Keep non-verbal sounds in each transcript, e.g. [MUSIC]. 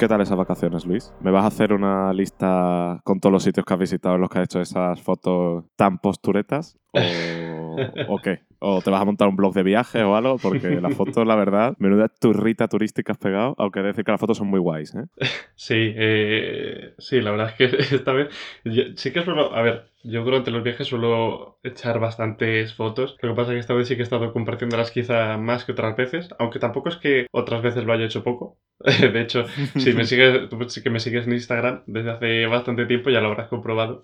¿Qué tal esas vacaciones, Luis? ¿Me vas a hacer una lista con todos los sitios que has visitado en los que has hecho esas fotos tan posturetas? ¿O, o qué? ¿O te vas a montar un blog de viaje o algo? Porque las [LAUGHS] fotos, la verdad, menuda turrita turística has pegado, aunque decir que las fotos son muy guays, ¿eh? Sí, eh, sí, la verdad es que [LAUGHS] esta vez yo- sí que suelo, a ver, yo durante los viajes suelo echar bastantes fotos. Lo que pasa es que esta vez sí que he estado compartiéndolas quizá más que otras veces, aunque tampoco es que otras veces lo haya hecho poco. [LAUGHS] De hecho, si me sigues, tú sí que me sigues en Instagram desde hace bastante tiempo, ya lo habrás comprobado.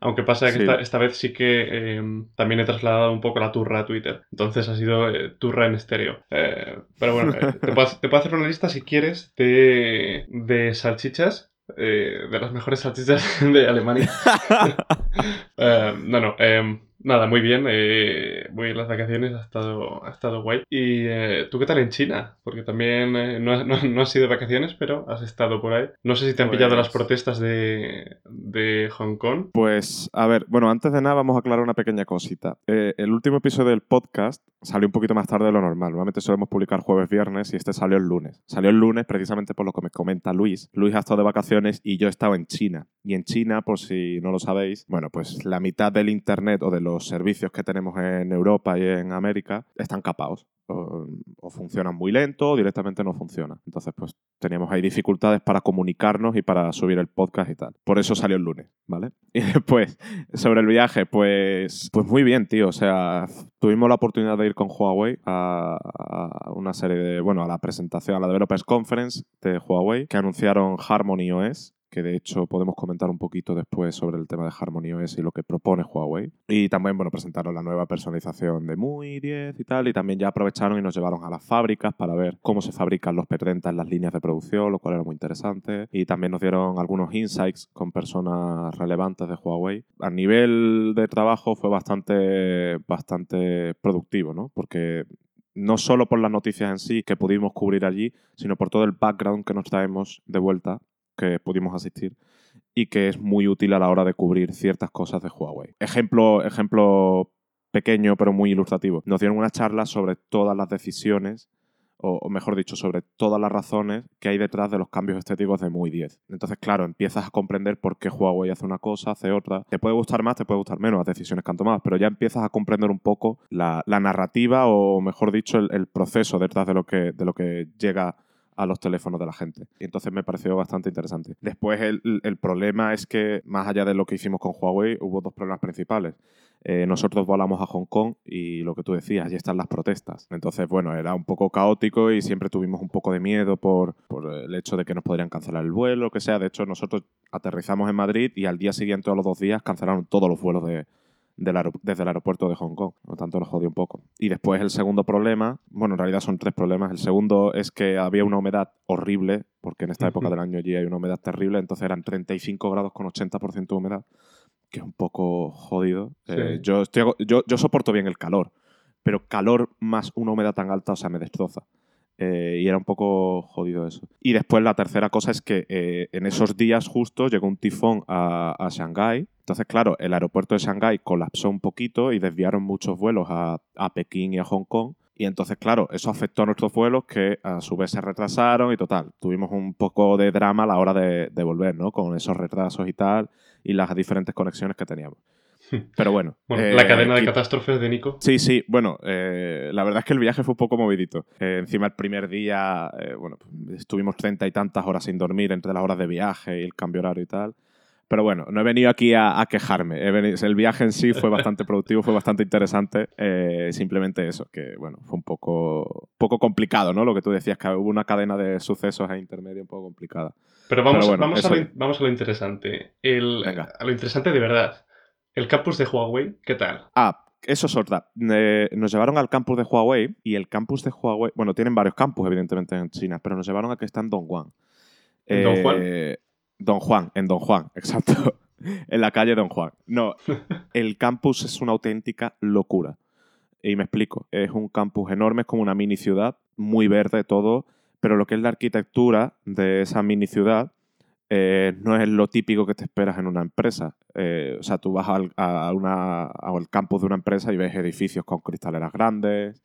Aunque pasa que Sí. esta, esta vez sí que eh, también he trasladado un poco la turra a Twitter. Entonces ha sido eh, turra en estéreo. Eh, pero bueno, eh, te, puedo, te puedo hacer una lista si quieres de, de salchichas. de las mejores salchichas [LAUGHS] de Alemania. [LAUGHS] No, no. Nada, muy bien. eh, muy bien las vacaciones. Ha estado, ha estado guay. ¿Y eh, tú qué tal en China? Porque también eh, no, has- no, no has sido de vacaciones, pero has estado por ahí. No sé si te han pillado las Pues- protestas de, de Hong Kong. Pues, a ver, bueno, antes de nada vamos a aclarar una pequeña cosita. Eh, el último episodio del podcast salió un poquito más tarde de lo normal. Normalmente solemos publicar jueves, viernes y este salió el lunes. Salió el lunes precisamente por lo que me comenta Luis. Luis ha estado de vacaciones y yo he estado en China. Y en China, por si no lo sabéis, bueno, pues la mitad del Internet o de los servicios que tenemos en Europa y en América están capados. O, o funcionan muy lento o directamente no funcionan. Entonces, pues teníamos ahí dificultades para comunicarnos y para subir el podcast y tal. Por eso salió el lunes, ¿vale? [LAUGHS] Y después, sobre el viaje, pues, pues muy bien, tío. O sea, tuvimos la oportunidad de ir con Huawei a, a una serie de, bueno, a la presentación, a la Developers Conference de Huawei, que anunciaron Harmony OS que de hecho podemos comentar un poquito después sobre el tema de Harmony OS y lo que propone Huawei. Y también, bueno, presentaron la nueva personalización de MUI 10 y tal, y también ya aprovecharon y nos llevaron a las fábricas para ver cómo se fabrican los P30 en las líneas de producción, lo cual era muy interesante. Y también nos dieron algunos insights con personas relevantes de Huawei. A nivel de trabajo fue bastante, bastante productivo, ¿no? Porque no solo por las noticias en sí que pudimos cubrir allí, sino por todo el background que nos traemos de vuelta que pudimos asistir y que es muy útil a la hora de cubrir ciertas cosas de Huawei. Ejemplo, ejemplo pequeño pero muy ilustrativo. Nos dieron una charla sobre todas las decisiones o, mejor dicho, sobre todas las razones que hay detrás de los cambios estéticos de MUI 10. Entonces, claro, empiezas a comprender por qué Huawei hace una cosa, hace otra. Te puede gustar más, te puede gustar menos las decisiones que han tomado, pero ya empiezas a comprender un poco la, la narrativa o, mejor dicho, el, el proceso detrás de lo que, de lo que llega a los teléfonos de la gente. Y entonces me pareció bastante interesante. Después el, el problema es que, más allá de lo que hicimos con Huawei, hubo dos problemas principales. Eh, nosotros volamos a Hong Kong y lo que tú decías, allí están las protestas. Entonces, bueno, era un poco caótico y siempre tuvimos un poco de miedo por, por el hecho de que nos podrían cancelar el vuelo, lo que sea. De hecho, nosotros aterrizamos en Madrid y al día siguiente o los dos días cancelaron todos los vuelos de, del desde el aeropuerto de Hong Kong. Por lo tanto, nos jodió un poco. Y después el segundo problema, bueno, en realidad son tres problemas. El segundo es que había una humedad horrible, porque en esta época del año allí hay una humedad terrible, entonces eran 35 grados con 80% de humedad, que es un poco jodido. Sí. Eh, yo, estoy, yo, yo soporto bien el calor, pero calor más una humedad tan alta, o sea, me destroza. Eh, y era un poco jodido eso. Y después la tercera cosa es que eh, en esos días justo llegó un tifón a, a Shanghái. Entonces, claro, el aeropuerto de Shanghái colapsó un poquito y desviaron muchos vuelos a, a Pekín y a Hong Kong. Y entonces, claro, eso afectó a nuestros vuelos que a su vez se retrasaron y total. Tuvimos un poco de drama a la hora de, de volver, ¿no? Con esos retrasos y tal y las diferentes conexiones que teníamos. [LAUGHS] Pero bueno. Bueno, eh, la cadena de catástrofes de Nico. Sí, sí, bueno, eh, la verdad es que el viaje fue un poco movidito. Eh, encima el primer día, eh, bueno, pues, estuvimos treinta y tantas horas sin dormir entre las horas de viaje y el cambio horario y tal. Pero bueno, no he venido aquí a, a quejarme. He veni- el viaje en sí fue bastante [LAUGHS] productivo, fue bastante interesante. Eh, simplemente eso, que bueno, fue un poco, poco complicado, ¿no? Lo que tú decías, que hubo una cadena de sucesos a intermedio un poco complicada. Pero vamos, Pero bueno, vamos, a lo, vamos a lo interesante. El, a lo interesante de verdad. El campus de Huawei, ¿qué tal? Ah, eso es otra. Eh, nos llevaron al campus de Huawei y el campus de Huawei, bueno, tienen varios campus evidentemente en China, pero nos llevaron a que está en Dongguan. ¿En Don Juan? Eh, Don Juan, en Don Juan, [LAUGHS] exacto. en la calle Don Juan. No, [LAUGHS] el campus es una auténtica locura. Y me explico. Es un campus enorme, es como una mini ciudad, muy verde todo, pero lo que es la arquitectura de esa mini ciudad eh, no es lo típico que te esperas en una empresa. Eh, o sea, tú vas al, a una, al campus de una empresa y ves edificios con cristaleras grandes,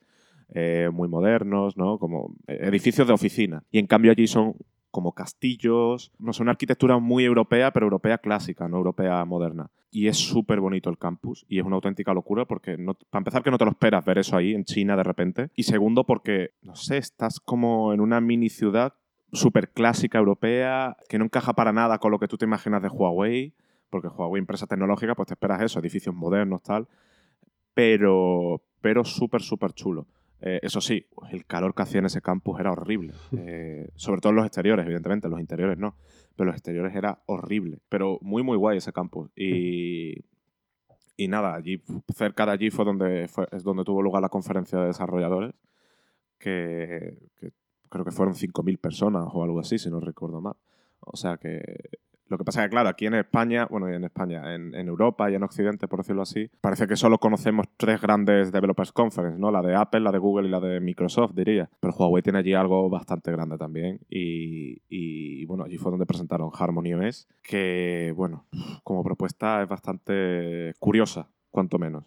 eh, muy modernos, ¿no? Como edificios de oficina. Y en cambio allí son como castillos, no sé, una arquitectura muy europea, pero europea clásica, no europea moderna. Y es súper bonito el campus y es una auténtica locura porque, no, para empezar, que no te lo esperas ver eso ahí en China de repente. Y segundo, porque, no sé, estás como en una mini ciudad súper clásica europea que no encaja para nada con lo que tú te imaginas de Huawei, porque Huawei, empresa tecnológica, pues te esperas eso, edificios modernos, tal, pero, pero súper, súper chulo. Eh, eso sí, el calor que hacía en ese campus era horrible. [LAUGHS] Eh, sobre todo en los exteriores, evidentemente, los interiores no. Pero los exteriores era horrible. Pero muy, muy guay ese campus. Y, y nada, allí, cerca de allí fue donde, fue, es donde tuvo lugar la conferencia de desarrolladores, que, que creo que fueron 5.000 personas o algo así, si no recuerdo mal. O sea que lo que pasa es que, claro, aquí en España, bueno, en España, en, Europa y en Occidente, por decirlo así, parece que solo conocemos tres grandes developers conference, ¿no? La de Apple, la de Google y la de Microsoft, diría. Pero Huawei tiene allí algo bastante grande también. Y, y bueno, allí fue donde presentaron Harmony OS, que, bueno, como propuesta es bastante curiosa cuanto menos.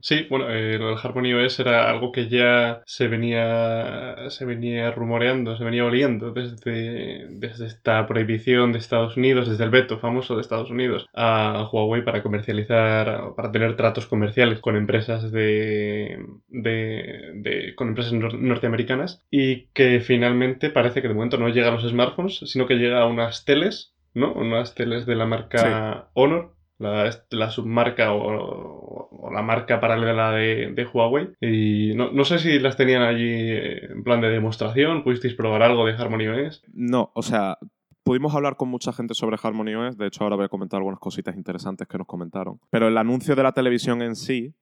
Sí, bueno, eh, lo del Harmony OS era algo que ya se venía, se venía rumoreando, se venía oliendo desde, desde esta prohibición de Estados Unidos, desde el veto famoso de Estados Unidos a Huawei para comercializar, para tener tratos comerciales con empresas de, de, con empresas norteamericanas y que finalmente parece que de momento no llega a los smartphones, sino que llega a unas teles, ¿no? Unas teles de la marca Honor la, submarca o, la marca paralela de, Huawei. Y no, sé si las tenían allí en plan de demostración, ¿pudisteis probar algo de Harmony OS? No, o sea, pudimos hablar con mucha gente sobre Harmony OS, de hecho ahora voy a comentar algunas cositas interesantes que nos comentaron. Pero el anuncio de la televisión en sí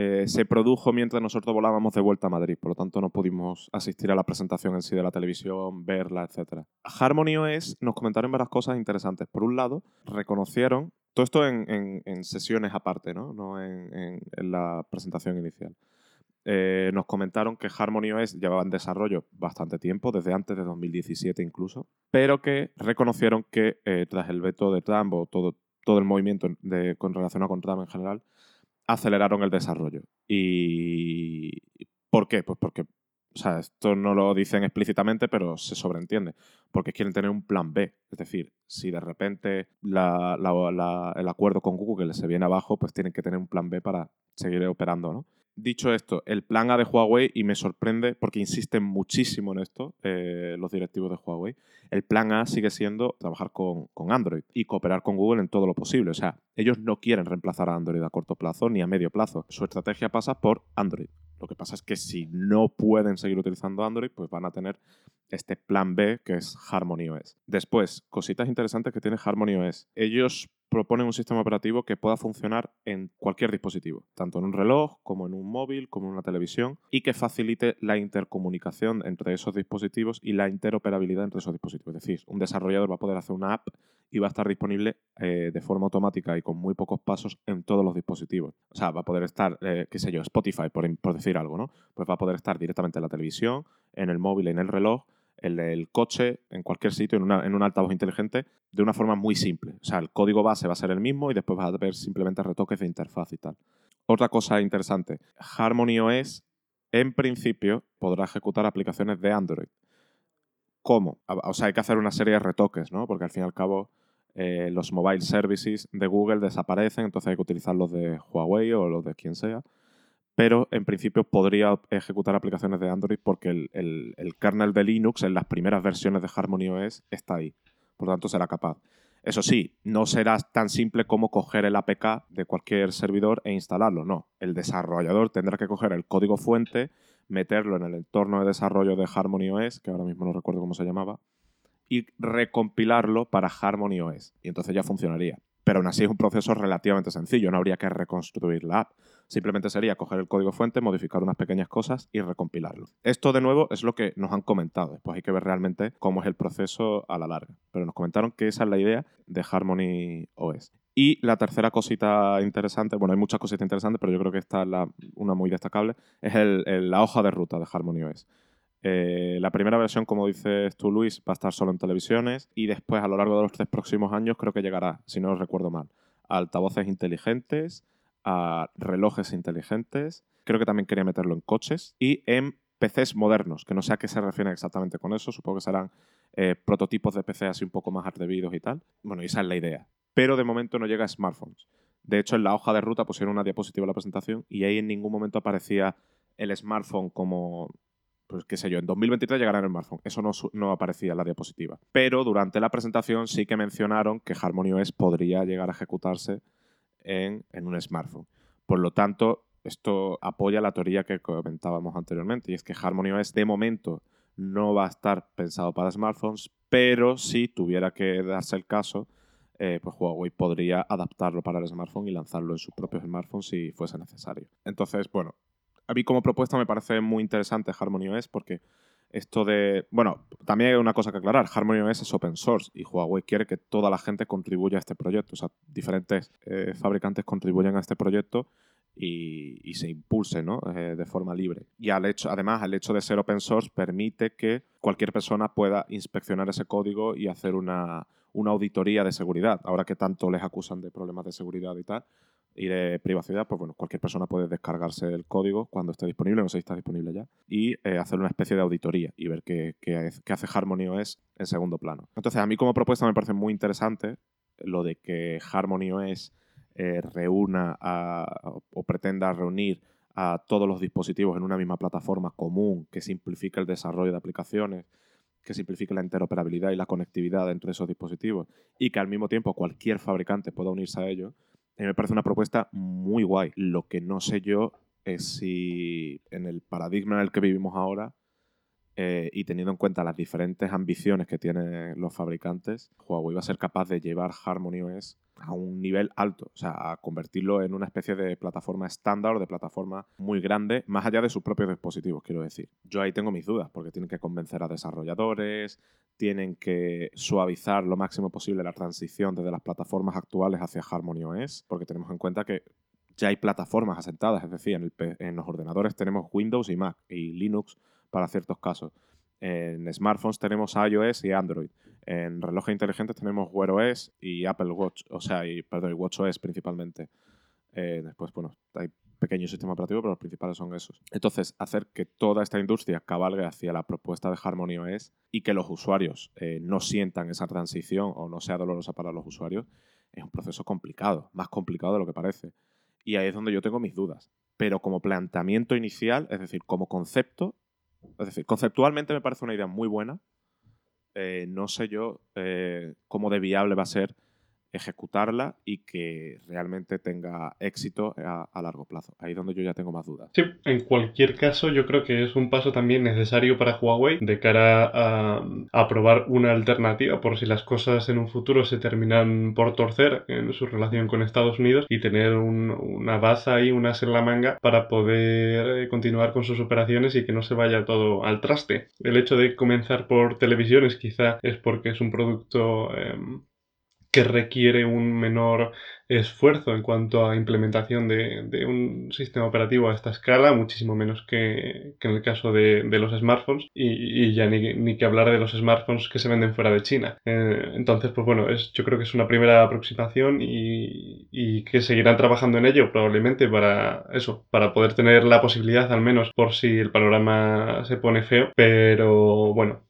eh, se produjo mientras nosotros volábamos de vuelta a Madrid, por lo tanto no pudimos asistir a la presentación en sí de la televisión, verla, etc. Harmony OS nos comentaron varias cosas interesantes. Por un lado, reconocieron todo esto en, sesiones aparte, no, no en, la presentación inicial. Eh, nos comentaron que Harmony OS llevaba en desarrollo bastante tiempo, desde antes de 2017 incluso, pero que reconocieron que eh, tras el veto de Trump o todo, el movimiento de, con relación a con Trump en general, aceleraron el desarrollo. ¿Y por qué? Pues porque o sea, esto no lo dicen explícitamente, pero se sobreentiende. Porque quieren tener un plan B. Es decir, si de repente el acuerdo con Google se viene abajo, pues tienen que tener un plan B para seguir operando, ¿no? Dicho esto, el plan A de Huawei, y me sorprende porque insisten muchísimo en esto eh, los directivos de Huawei, el plan A sigue siendo trabajar con, con, Android y cooperar con Google en todo lo posible. O sea, ellos no quieren reemplazar a Android a corto plazo ni a medio plazo. Su estrategia pasa por Android. Lo que pasa es que si no pueden seguir utilizando Android, pues van a tener este plan B que es Harmony OS. Después, cositas interesantes que tiene Harmony OS. Ellos proponen un sistema operativo que pueda funcionar en cualquier dispositivo, tanto en un reloj como en un móvil, como en una televisión, y que facilite la intercomunicación entre esos dispositivos y la interoperabilidad entre esos dispositivos. Es decir, un desarrollador va a poder hacer una app y va a estar disponible eh, de forma automática y con muy pocos pasos en todos los dispositivos. O sea, va a poder estar, eh, qué sé yo, Spotify, por, por decir algo, ¿no? Pues va a poder estar directamente en la televisión, en el móvil, en el reloj, el, coche, en cualquier sitio, en, una, en, un altavoz inteligente, de una forma muy simple. O sea, el código base va a ser el mismo y después vas a ver simplemente retoques de interfaz y tal. Otra cosa interesante, Harmony OS en principio podrá ejecutar aplicaciones de Android. ¿Cómo? O sea, hay que hacer una serie de retoques, ¿no? Porque al fin y al cabo eh, los mobile services de Google desaparecen, entonces hay que utilizar los de Huawei o los de quien sea pero en principio podría ejecutar aplicaciones de Android porque el, kernel de Linux en las primeras versiones de Harmony OS está ahí. Por lo tanto, será capaz. Eso sí, no será tan simple como coger el APK de cualquier servidor e instalarlo. No, el desarrollador tendrá que coger el código fuente, meterlo en el entorno de desarrollo de Harmony OS, que ahora mismo no recuerdo cómo se llamaba, y recompilarlo para Harmony OS. Y entonces ya funcionaría. Pero aún así es un proceso relativamente sencillo, no habría que reconstruir la app. Simplemente sería coger el código fuente, modificar unas pequeñas cosas y recompilarlo. Esto de nuevo es lo que nos han comentado. Después hay que ver realmente cómo es el proceso a la larga. Pero nos comentaron que esa es la idea de Harmony OS. Y la tercera cosita interesante, bueno, hay muchas cositas interesantes, pero yo creo que esta es una muy destacable, es la hoja de ruta de Harmony OS. Eh, la primera versión, como dices tú, Luis, va a estar solo en televisiones y después, a lo largo de los tres próximos años, creo que llegará, si no recuerdo mal, altavoces inteligentes, a relojes inteligentes, creo que también quería meterlo en coches y en PCs modernos, que no sé a qué se refiere exactamente con eso, supongo que serán eh, prototipos de PC así un poco más atrevidos y tal. Bueno, esa es la idea. Pero de momento no llega a smartphones. De hecho, en la hoja de ruta pusieron una diapositiva de la presentación y ahí en ningún momento aparecía el smartphone como, pues qué sé yo, en 2023 llegará el smartphone. Eso no, no, aparecía en la diapositiva. Pero durante la presentación sí que mencionaron que HarmonyOS podría llegar a ejecutarse en, un smartphone. Por lo tanto, esto apoya la teoría que comentábamos anteriormente, y es que HarmonyOS de momento no va a estar pensado para smartphones, pero si tuviera que darse el caso, eh, pues Huawei podría adaptarlo para el smartphone y lanzarlo en sus propios smartphones si fuese necesario. Entonces, bueno, a mí como propuesta me parece muy interesante HarmonyOS porque esto de... Bueno, también hay una cosa que aclarar, HarmonyOS es open source y Huawei quiere que toda la gente contribuya a este proyecto, o sea, diferentes eh, fabricantes contribuyen a este proyecto y, se impulse ¿no? Eh, de forma libre. Y al hecho, además, el hecho de ser open source permite que cualquier persona pueda inspeccionar ese código y hacer una, una auditoría de seguridad. Ahora que tanto les acusan de problemas de seguridad y tal, y de privacidad, pues bueno, cualquier persona puede descargarse el código cuando esté disponible, no sé si está disponible ya, y eh, hacer una especie de auditoría y ver qué, hace HarmonyOS en segundo plano. Entonces, a mí como propuesta me parece muy interesante lo de que HarmonyOS eh, reúna o pretenda reunir a todos los dispositivos en una misma plataforma común que simplifique el desarrollo de aplicaciones, que simplifique la interoperabilidad y la conectividad entre esos dispositivos y que al mismo tiempo cualquier fabricante pueda unirse a ello, a me parece una propuesta muy guay. Lo que no sé yo es si en el paradigma en el que vivimos ahora eh, y teniendo en cuenta las diferentes ambiciones que tienen los fabricantes, Huawei va a ser capaz de llevar HarmonyOS a un nivel alto, o sea, a convertirlo en una especie de plataforma estándar o de plataforma muy grande, más allá de sus propios dispositivos, quiero decir. Yo ahí tengo mis dudas, porque tienen que convencer a desarrolladores, tienen que suavizar lo máximo posible la transición desde las plataformas actuales hacia HarmonyOS, porque tenemos en cuenta que ya hay plataformas asentadas, es decir, en, en los ordenadores tenemos Windows y Mac y Linux para ciertos casos. En smartphones tenemos iOS y Android. En relojes inteligentes tenemos Wear OS y Apple Watch, o sea, y, perdón, WatchOS principalmente. Eh, después, bueno, hay pequeños sistemas operativos, pero los principales son esos. Entonces, hacer que toda esta industria cabalgue hacia la propuesta de Harmony OS y que los usuarios eh, no sientan esa transición o no sea dolorosa para los usuarios es un proceso complicado, más complicado de lo que parece. Y ahí es donde yo tengo mis dudas. Pero como planteamiento inicial, es decir, como concepto, es decir, conceptualmente me parece una idea muy buena. Eh, no sé yo eh, cómo de viable va a ser ejecutarla y que realmente tenga éxito a, largo plazo. Ahí es donde yo ya tengo más dudas. Sí, en cualquier caso yo creo que es un paso también necesario para Huawei de cara a, probar una alternativa por si las cosas en un futuro se terminan por torcer en su relación con Estados Unidos y tener una base ahí, una en la manga para poder eh, continuar con sus operaciones y que no se vaya todo al traste. El hecho de comenzar por televisiones quizá es porque es un producto em, que requiere un menor esfuerzo en cuanto a implementación de, un sistema operativo a esta escala, muchísimo menos que, en el caso de, los smartphones, y, ya ni, que hablar de los smartphones que se venden fuera de China. Eh, entonces, pues bueno, es, yo creo que es una primera aproximación y, que seguirán trabajando en ello probablemente para eso, para poder tener la posibilidad al menos por si el panorama se pone feo, pero bueno,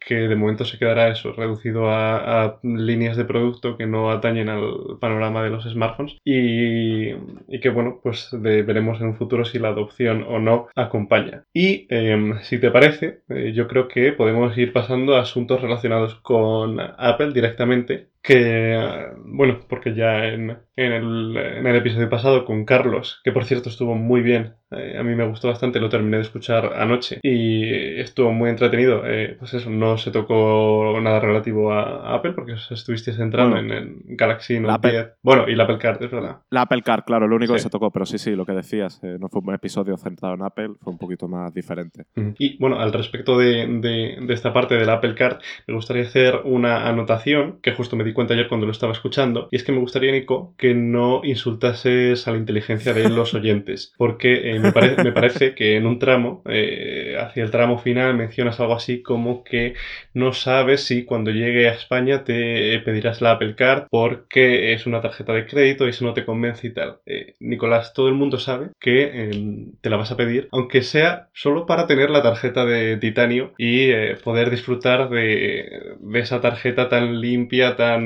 que de momento se quedará eso, reducido a, a líneas de producto que no atañen al panorama de los smartphones y, que bueno, pues veremos en un futuro si la adopción o no acompaña. Y em, si te parece, eh, yo creo que podemos ir pasando a asuntos relacionados con Apple directamente que, bueno, porque ya en, el, en, el, episodio pasado con Carlos, que por cierto estuvo muy bien, eh, a mí me gustó bastante, lo terminé de escuchar anoche y estuvo muy entretenido, eh, pues eso, no se tocó nada relativo a, Apple porque estuviste centrando en el Galaxy Note 10. Bueno, y la Apple Card, es verdad. La Apple Card, claro, lo único que se tocó, pero sí, sí, lo que decías, eh, no fue un episodio centrado en Apple, fue un poquito más diferente. Y bueno, al respecto de, de, de esta parte de la Apple Card, me gustaría hacer una anotación que justo me di cuenta ayer cuando lo estaba escuchando, y es que me gustaría, Nico, que no insultases a la inteligencia de los oyentes, porque eh, me, parece que en un tramo, eh, hacia el tramo final, mencionas algo así como que no sabes si cuando llegue a España te pedirás la Apple Card porque es una tarjeta de crédito y eso no te convence y tal. Eh, Nicolás, todo el mundo sabe que em, te la vas a pedir, aunque sea solo para tener la tarjeta de titanio y poder disfrutar de, de esa tarjeta tan limpia, tan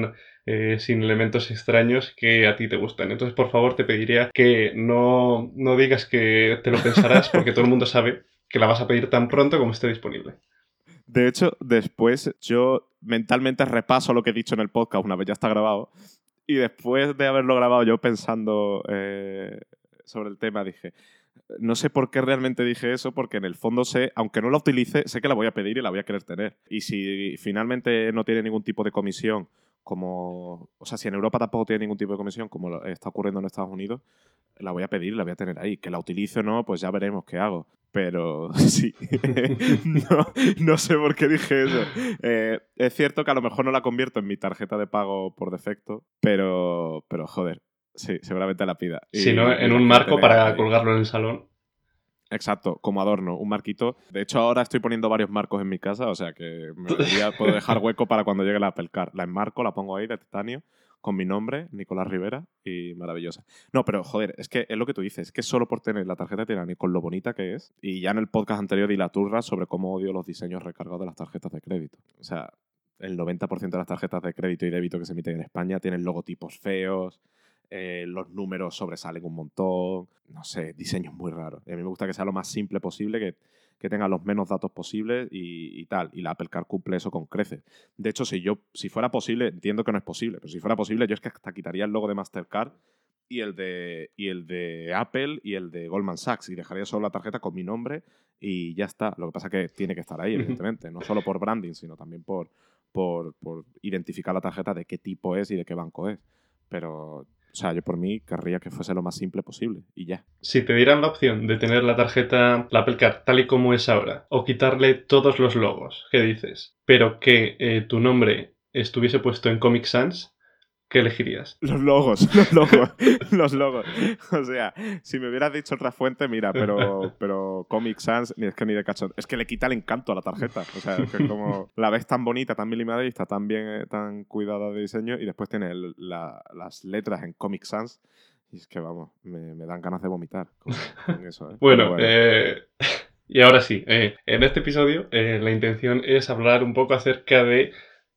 eh, sin elementos extraños que a ti te gustan. Entonces, por favor, te pediría que no, no digas que te lo pensarás porque todo el mundo sabe que la vas a pedir tan pronto como esté disponible. De hecho, después yo mentalmente repaso lo que he dicho en el podcast una vez ya está grabado y después de haberlo grabado yo pensando eh, sobre el tema dije, no sé por qué realmente dije eso, porque en el fondo sé, aunque no la utilice, sé que la voy a pedir y la voy a querer tener. Y si finalmente no tiene ningún tipo de comisión, como, o sea, si en Europa tampoco tiene ningún tipo de comisión, como está ocurriendo en Estados Unidos, la voy a pedir y la voy a tener ahí. Que la utilice o no, pues ya veremos qué hago. Pero [LAUGHS] sí, [LAUGHS] no, sé por qué dije eso. Eh, es cierto que a lo mejor no la convierto en mi tarjeta de pago por defecto, pero, pero joder, Sí, seguramente la pida. Si no, en un marco para colgarlo en el salón. Exacto, como adorno, un marquito. De hecho, ahora estoy poniendo varios marcos en mi casa, o sea que me [LAUGHS] puedo dejar hueco para cuando llegue la Apple Car. La enmarco, la pongo ahí de titanio, con mi nombre, Nicolás Rivera, y maravillosa. No, pero joder, es que es lo que tú dices, es que solo por tener la tarjeta de Titanio con lo bonita que es, y ya en el podcast anterior di la turra sobre cómo odio los diseños recargados de las tarjetas de crédito. O sea, el 90% de las tarjetas de crédito y débito que se emiten en España tienen logotipos feos, eh, los números sobresalen un montón, no sé, diseños muy raros. a mí me gusta que sea lo más simple posible, que, que tenga los menos datos posibles y, tal. Y la Apple Car cumple eso con creces. De hecho, si yo, si fuera posible, entiendo que no es posible, pero si fuera posible, yo es que hasta quitaría el logo de Mastercard y el de, y el de Apple y el de Goldman Sachs y dejaría solo la tarjeta con mi nombre y ya está. Lo que pasa es que tiene que estar ahí, evidentemente, no solo por branding, sino también por, por, por identificar la tarjeta de qué tipo es y de qué banco es. Pero o sea, yo por mí querría que fuese lo más simple posible y ya. Si te dieran la opción de tener la tarjeta, la Apple Card, tal y como es ahora, o quitarle todos los logos, ¿qué dices? Pero que eh, tu nombre estuviese puesto en Comic Sans, ¿qué elegirías? Los logos, [LAUGHS] los logos, los logos. O sea, si me hubieras dicho otra fuente, mira, pero, [LAUGHS] pero Comic Sans, ni es que ni de cachón. Es que le quita el encanto a la tarjeta. O sea, es que como la ves tan bonita, tan bien y está tan bien, eh, tan cuidada de diseño, y después tiene las letras en Comic Sans. Y es que vamos, me, dan ganas de vomitar con, eso. ¿eh? [LAUGHS] bueno, Eh, y ahora sí, eh, en este episodio la intención es hablar un poco acerca de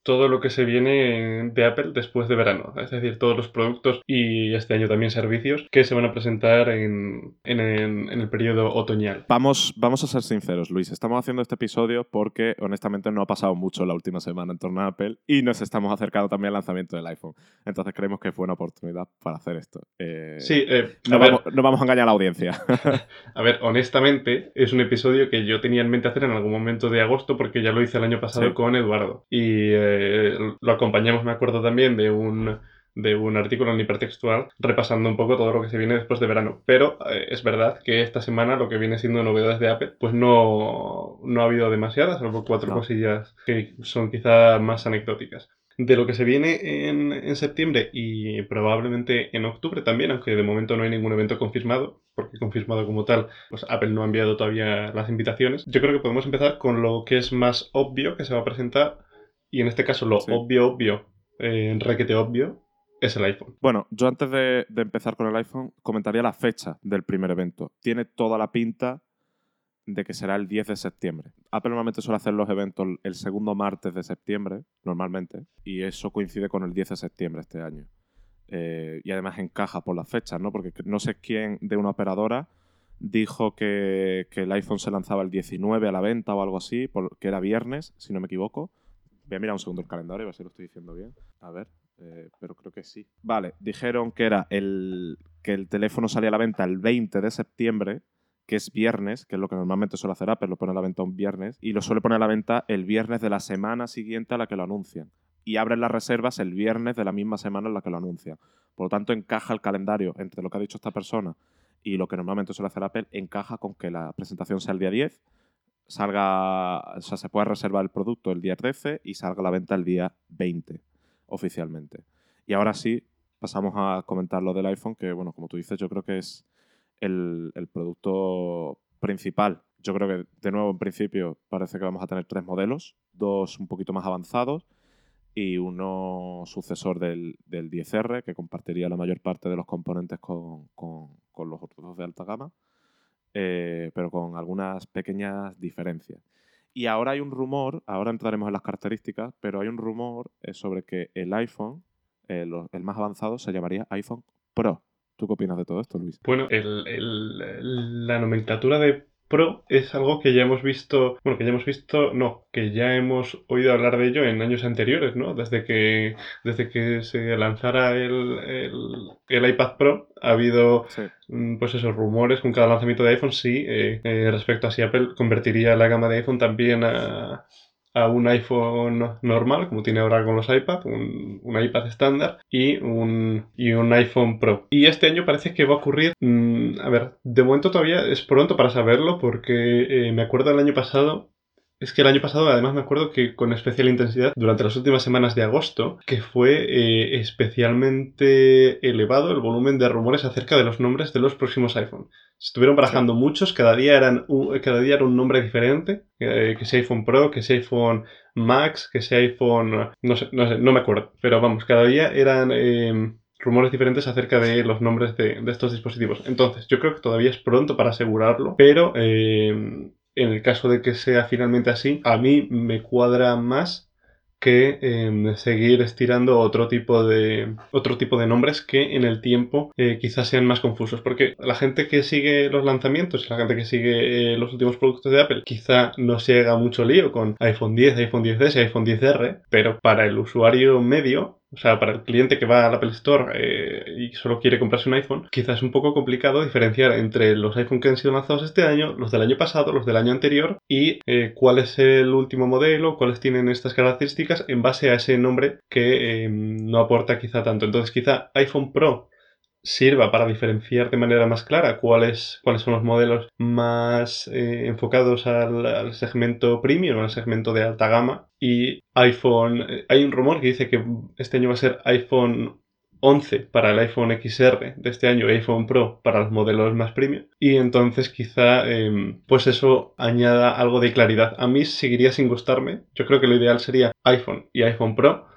todo lo que se viene de Apple después de verano, es decir, todos los productos y este año también servicios que se van a presentar en, el periodo otoñal. Vamos, vamos a ser sinceros, Luis, estamos haciendo este episodio porque honestamente no ha pasado mucho la última semana en torno a Apple y nos estamos acercando también al lanzamiento del iPhone. Entonces creemos que es buena oportunidad para hacer esto. Eh, sí, eh, no, vamos, no, vamos, a engañar a la audiencia. [LAUGHS] a ver, honestamente, es un episodio que yo tenía en mente hacer en algún momento de agosto porque ya lo hice el año pasado con Eduardo. Y eh, eh, lo acompañamos, me acuerdo también, de un, de un artículo en hipertextual repasando un poco todo lo que se viene después de verano. Pero eh, es verdad que esta semana lo que viene siendo novedades de Apple, pues no, no ha habido demasiadas, salvo cuatro cosillas que son quizá más anecdóticas. De lo que se viene en, en, septiembre y probablemente en octubre también, aunque de momento no hay ningún evento confirmado, porque confirmado como tal, pues Apple no ha enviado todavía las invitaciones. Yo creo que podemos empezar con lo que es más obvio que se va a presentar y en este caso lo obvio, obvio, eh, requete obvio, es el iPhone. Bueno, yo antes de, empezar con el iPhone comentaría la fecha del primer evento. Tiene toda la pinta de que será el 10 de septiembre. Apple normalmente suele hacer los eventos el segundo martes de septiembre, normalmente, y eso coincide con el 10 de septiembre este año. Eh, y además encaja por las fechas, ¿no? Porque no sé quién de una operadora dijo que, que, el iPhone se lanzaba el 19 a la venta o algo así, que era viernes, si no me equivoco. Voy a mirar un segundo el calendario, a ver si lo estoy diciendo bien. A ver, eh, pero creo que sí. Vale, dijeron que era el que el teléfono salía a la venta el 20 de septiembre, que es viernes, que es lo que normalmente suele hacer Apple, lo pone a la venta un viernes, y lo suele poner a la venta el viernes de la semana siguiente a la que lo anuncian. Y abren las reservas el viernes de la misma semana en la que lo anuncian. Por lo tanto, encaja el calendario entre lo que ha dicho esta persona y lo que normalmente suele hacer Apple, encaja con que la presentación sea el día 10 salga, o sea, se puede reservar el producto el día 13 y salga a la venta el día 20. oficialmente. Y ahora sí, pasamos a comentar lo del iPhone, que bueno, como tú dices, yo creo que es el, el producto principal. Yo creo que, de nuevo, en principio, parece que vamos a tener tres modelos, dos un poquito más avanzados y uno sucesor del, del 10R, que compartiría la mayor parte de los componentes con, con, con los otros de alta gama, eh, pero con algunas pequeñas diferencias. Y ahora hay un rumor, ahora entraremos en las características, pero hay un rumor eh, sobre que el iPhone, eh, el más avanzado, se llamaría iPhone Pro. ¿Tú qué opinas de todo esto, Luis? Bueno, el- la nomenclatura de Pro es algo que ya hemos visto, bueno, que ya hemos visto, no, que ya hemos oído hablar de ello en años anteriores, ¿no? Desde que, desde que se lanzara el, el- el iPad Pro, ha habido Sí. mm, pues esos rumores con cada lanzamiento de iPhone, sí, eh, eh, respecto a si Apple convertiría la gama de iPhone también a, a un iPhone normal, como tiene ahora con los iPad, un, un iPad estándar y un, y un iPhone Pro. Y este año parece que va a ocurrir, mm, a ver, de momento todavía es pronto para saberlo porque eh, me acuerdo el año pasado es que el año pasado, además, me acuerdo que con especial intensidad, durante las últimas semanas de agosto, que fue eh, especialmente elevado el volumen de rumores acerca de los nombres de los próximos iPhone. Se estuvieron barajando muchos, cada día, eran un, cada día era un nombre diferente, eh, que sea iPhone Pro, que sea iPhone Max, que sea iPhone... No sé, no sé, no me acuerdo, pero vamos, cada día eran... eh, rumores diferentes acerca de los nombres de, de, estos dispositivos. Entonces, yo creo que todavía es pronto para asegurarlo, pero eh, en el caso de que sea finalmente así, a mí me cuadra más que eh, seguir estirando otro tipo de otro tipo de nombres que en el tiempo eh, quizás sean más confusos. Porque la gente que sigue los lanzamientos la gente que sigue eh, los últimos productos de Apple quizá no se haga mucho lío con iPhone 10 iPhone 10s iPhone 10r pero para el usuario medio o sea, para el cliente que va al Apple Store eh, y solo quiere comprarse un iPhone, quizás es un poco complicado diferenciar entre los iPhone que han sido lanzados este año, los del año pasado, los del año anterior y eh, cuál es el último modelo, cuáles tienen estas características en base a ese nombre que eh, no aporta quizá tanto. Entonces, quizá iPhone Pro sirva para diferenciar de manera más clara cuáles, cuáles son los modelos más eh, enfocados al, segmento premium, al segmento de alta gama. Y iPhone, eh, hay un rumor que dice que este año va a ser iPhone 11 para el iPhone XR de este año y iPhone Pro para los modelos más premium. Y entonces quizá eh, pues eso añada algo de claridad. A mí seguiría sin gustarme. Yo creo que lo ideal sería iPhone y iPhone Pro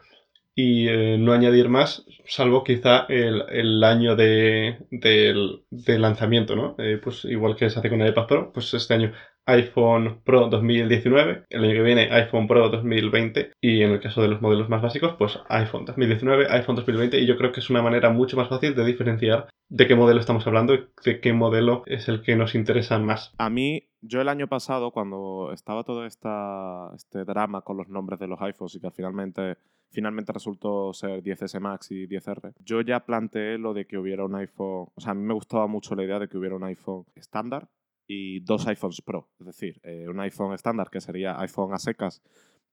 y eh, no añadir más, salvo quizá el, el año de, de, de, lanzamiento, ¿no? Eh, pues igual que se hace con el iPad Pro, pues este año iPhone Pro 2019, el año que viene iPhone Pro 2020 y en el caso de los modelos más básicos, pues iPhone 2019, iPhone 2020 y yo creo que es una manera mucho más fácil de diferenciar de qué modelo estamos hablando y de qué modelo es el que nos interesa más. A mí, yo el año pasado, cuando estaba todo esta, este drama con los nombres de los iPhones y que finalmente, finalmente resultó ser 10S Max y 10R, yo ya planteé lo de que hubiera un iPhone, o sea, a mí me gustaba mucho la idea de que hubiera un iPhone estándar y dos iPhones Pro, es decir, eh, un iPhone estándar que sería iPhone a secas,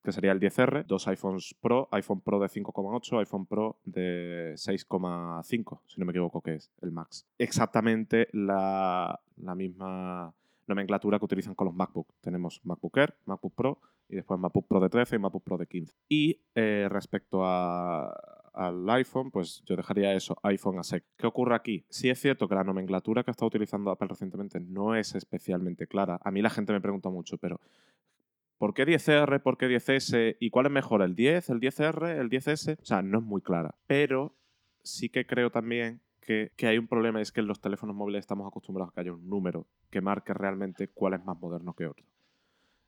que sería el 10R, dos iPhones Pro, iPhone Pro de 5,8, iPhone Pro de 6,5, si no me equivoco que es el Max. Exactamente la, la misma nomenclatura que utilizan con los MacBook. Tenemos MacBook Air, MacBook Pro y después MacBook Pro de 13 y MacBook Pro de 15. Y eh, respecto al iPhone, pues yo dejaría eso, iPhone a sec. ¿Qué ocurre aquí? Sí es cierto que la nomenclatura que está utilizando Apple recientemente no es especialmente clara. A mí la gente me pregunta mucho, pero ¿por qué 10R? ¿Por qué 10S? ¿Y cuál es mejor? ¿El 10? ¿El 10R? ¿El 10S? O sea, no es muy clara. Pero sí que creo también que, que, hay un problema, es que en los teléfonos móviles estamos acostumbrados a que haya un número que marque realmente cuál es más moderno que otro.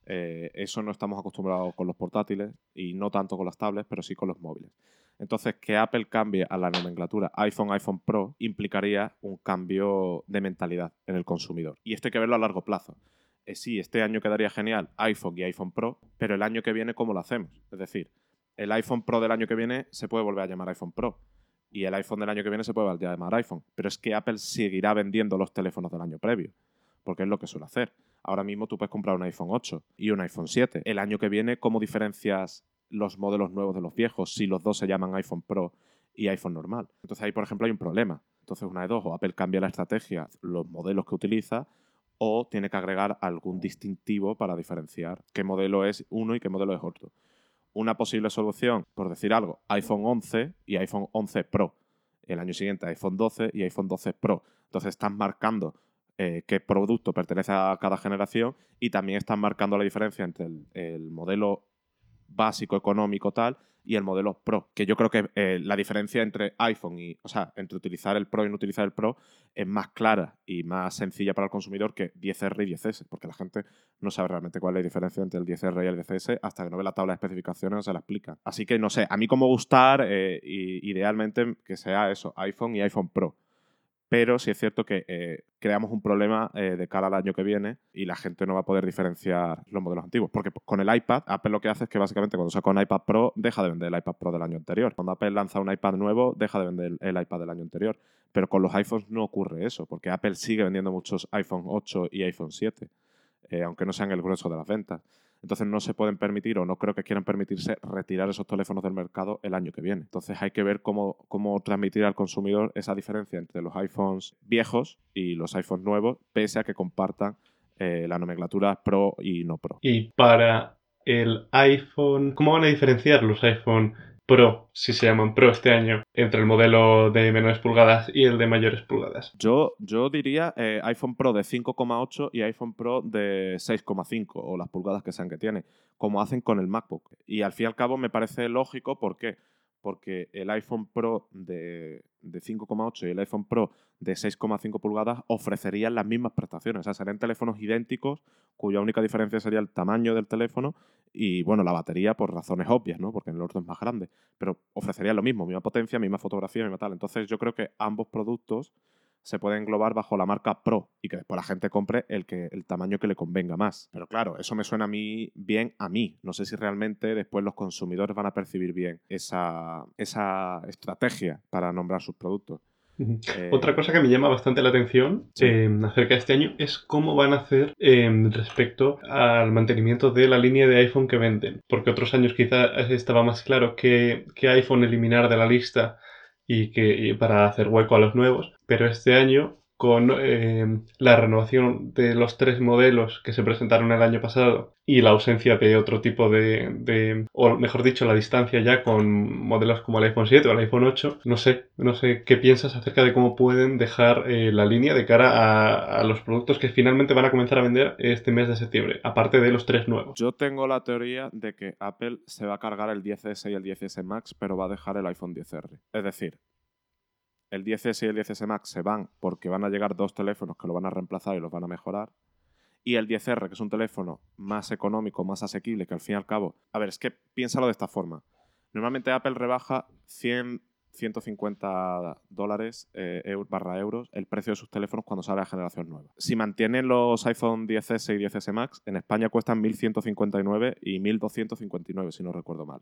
Eh, eso no estamos acostumbrados con los portátiles y no tanto con las tablets, pero sí con los móviles. Entonces, que Apple cambie a la nomenclatura iPhone, iPhone Pro implicaría un cambio de mentalidad en el consumidor. Y esto hay que verlo a largo plazo. Eh, sí, este año quedaría genial iPhone y iPhone Pro, pero el año que viene, ¿cómo lo hacemos? Es decir, el iPhone Pro del año que viene se puede volver a llamar iPhone Pro y el iPhone del año que viene se puede llamar iPhone. Pero es que Apple seguirá vendiendo los teléfonos del año previo, porque es lo que suele hacer. Ahora mismo tú puedes comprar un iPhone 8 y un iPhone 7. El año que viene, ¿cómo diferencias los modelos nuevos de los viejos si los dos se llaman iPhone Pro y iPhone normal? Entonces ahí, por ejemplo, hay un problema. Entonces, una de dos, o Apple cambia la estrategia, los modelos que utiliza, o tiene que agregar algún distintivo para diferenciar qué modelo es uno y qué modelo es otro. una posible solución, por decir algo, iPhone 11 y iPhone 11 Pro. El año siguiente iPhone 12 y iPhone 12 Pro. Entonces están marcando eh, qué producto pertenece a cada generación y también están marcando la diferencia entre el modelo básico económico tal y el modelo Pro, que yo creo que eh, la diferencia entre iPhone y, o sea, entre utilizar el Pro y no utilizar el Pro es más clara y más sencilla para el consumidor que 10R y 10S, porque la gente no sabe realmente cuál es la diferencia entre el 10R y el 10S hasta que no ve la tabla de especificaciones o se la explica. Así que no sé, a mí como gustar, eh, idealmente que sea eso, iPhone y iPhone Pro pero sí es cierto que eh, creamos un problema eh, de cara al año que viene y la gente no va a poder diferenciar los modelos antiguos. Porque con el iPad, Apple lo que hace es que básicamente cuando saca un iPad Pro, deja de vender el iPad Pro del año anterior. Cuando Apple lanza un iPad nuevo, deja de vender el iPad del año anterior. Pero con los iPhones no ocurre eso, porque Apple sigue vendiendo muchos iPhone 8 y iPhone 7, eh, aunque no sean el grueso de las ventas. Entonces no se pueden permitir o no creo que quieran permitirse retirar esos teléfonos del mercado el año que viene. Entonces hay que ver cómo, cómo transmitir al consumidor esa diferencia entre los iPhones viejos y los iPhones nuevos, pese a que compartan eh, la nomenclatura Pro y no Pro. Y para el iPhone, ¿cómo van a diferenciar los iPhone Pro, si se llaman Pro este año, entre el modelo de menores pulgadas y el de mayores pulgadas? Yo, yo diría eh, iPhone Pro de 5,8 y iPhone Pro de 6,5 o las pulgadas que sean que tiene, como hacen con el MacBook. Y al fin y al cabo me parece lógico, ¿por qué? Porque el iPhone Pro de, de 5,8 y el iPhone Pro de 6,5 pulgadas ofrecerían las mismas prestaciones. O sea, serían teléfonos idénticos cuya única diferencia sería el tamaño del teléfono y, bueno, la batería por razones obvias, ¿no? Porque el otro es más grande. Pero ofrecerían lo mismo, misma potencia, misma fotografía, misma tal. Entonces yo creo que ambos productos se pueden englobar bajo la marca Pro y que después la gente compre el, que, el tamaño que le convenga más. Pero claro, eso me suena a mí bien a mí. No sé si realmente después los consumidores van a percibir bien esa, esa estrategia para nombrar sus productos. Eh, Otra cosa que me llama bastante la atención em, acerca de este año es cómo van a hacer em, respecto al mantenimiento de la línea de iPhone que venden. Porque otros años quizá estaba más claro que, que iPhone eliminar de la lista y que para hacer hueco a los nuevos, pero este año con eh, la renovación de los tres modelos que se presentaron el año pasado y la ausencia de otro tipo de, o mejor dicho, la distancia ya con modelos como el iPhone 7 o el iPhone 8, no sé, no sé qué piensas acerca de cómo pueden dejar eh, la línea de cara a, a, los productos que finalmente van a comenzar a vender este mes de septiembre, aparte de los tres nuevos. Yo tengo la teoría de que Apple se va a cargar el 10S y el 10S Max, pero va a dejar el iPhone 10R. Es decir, el 10S y el 10S Max se van porque van a llegar dos teléfonos que lo van a reemplazar y los van a mejorar. Y el 10R, que es un teléfono más económico, más asequible, que al fin y al cabo... A ver, es que piénsalo de esta forma. Normalmente Apple rebaja 100 150 dólares eh, barra euros el precio de sus teléfonos cuando sale la generación nueva. Si mantienen los iPhone 10S y 10S Max, en España cuestan 1.159 y 1.259, si no recuerdo mal.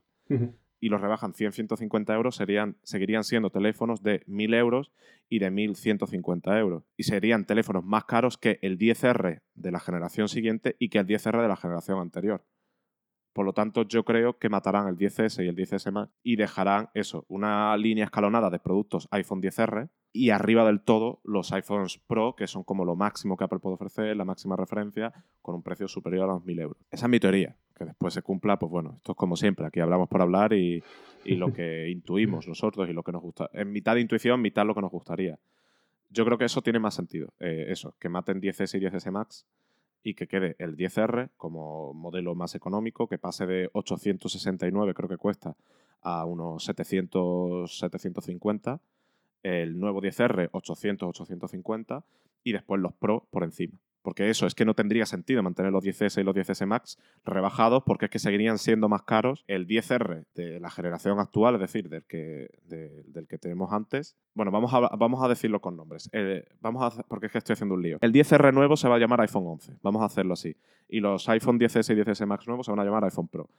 Y los rebajan 100, 150 euros, serían, seguirían siendo teléfonos de 1.000 euros y de 1.150 euros. Y serían teléfonos más caros que el 10R de la generación siguiente y que el 10R de la generación anterior. Por lo tanto, yo creo que matarán el 10S y el 10S Max y dejarán eso, una línea escalonada de productos iPhone 10R y arriba del todo los iPhones Pro, que son como lo máximo que Apple puede ofrecer, la máxima referencia, con un precio superior a los 1.000 euros. Esa es mi teoría. Que después se cumpla, pues bueno, esto es como siempre, aquí hablamos por hablar y, y lo que [LAUGHS] intuimos nosotros y lo que nos gusta. En mitad de intuición, mitad lo que nos gustaría. Yo creo que eso tiene más sentido. Eh, eso, que maten 10S y 10S Max y que quede el 10R como modelo más económico, que pase de 869, creo que cuesta, a unos 700, 750. El nuevo 10R, 800, 850. Y después los Pro por encima. Porque eso es que no tendría sentido mantener los 10S y los 10S Max rebajados porque es que seguirían siendo más caros el 10R de la generación actual, es decir, del que, del que tenemos antes. Bueno, vamos a, vamos a decirlo con nombres. Vamos a, porque es que estoy haciendo un lío. El 10R nuevo se va a llamar iPhone 11. Vamos a hacerlo así. Y los iPhone 10S y 10S Max nuevos se van a llamar iPhone Pro.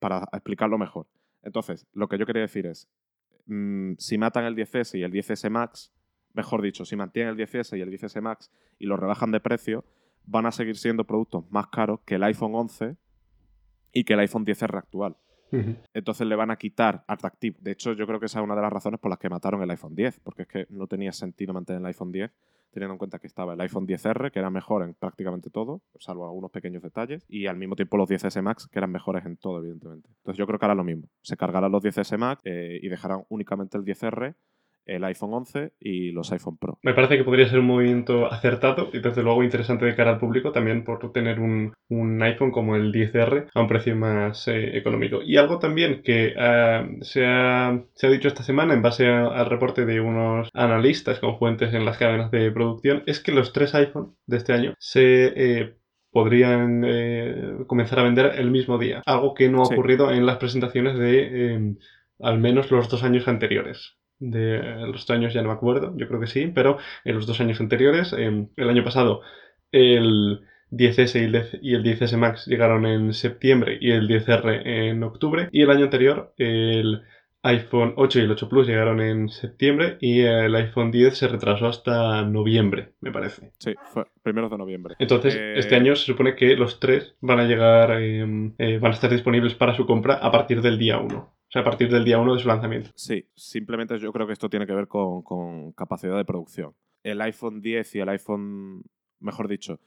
Para explicarlo mejor. Entonces, lo que yo quería decir es, mm, si matan el 10S y el 10S Max, mejor dicho, si mantienen el 10S y el 10S Max y lo rebajan de precio, van a seguir siendo productos más caros que el iPhone 11 y que el iPhone 10R actual. Entonces le van a quitar atractivo. De hecho, yo creo que esa es una de las razones por las que mataron el iPhone 10, porque es que no tenía sentido mantener el iPhone 10 teniendo en cuenta que estaba el iPhone 10R, que era mejor en prácticamente todo, salvo algunos pequeños detalles, y al mismo tiempo los 10S Max, que eran mejores en todo, evidentemente. Entonces yo creo que hará lo mismo. Se cargarán los 10S Max eh, y dejarán únicamente el 10R el iPhone 11 y los iPhone Pro. Me parece que podría ser un movimiento acertado y desde luego interesante de cara al público también por tener un, iPhone como el 10R a un precio más eh, económico. Y algo también que ah, se, ha, dicho esta semana en base al reporte de unos analistas con fuentes en las cadenas de producción es que los tres iPhone de este año se... Eh, podrían eh, comenzar a vender el mismo día, algo que no ha ocurrido en las presentaciones de al menos los dos años anteriores de los dos años ya no me acuerdo, yo creo que sí, pero en los dos años anteriores, el año pasado el 10S y el 10S Max llegaron en septiembre y el 10R en octubre, y el año anterior el iPhone 8 y el 8 Plus llegaron en septiembre y el iPhone 10 se retrasó hasta noviembre, me parece. Sí, fue primero de noviembre. Entonces, eh, este año se supone que los tres van a llegar, em, eh, van a estar disponibles para su compra a partir del día 1. Sea, a partir del día 1 de su lanzamiento. Sí, simplemente yo creo que esto tiene que ver con, capacidad de producción. El iPhone 10 y el iPhone, mejor dicho,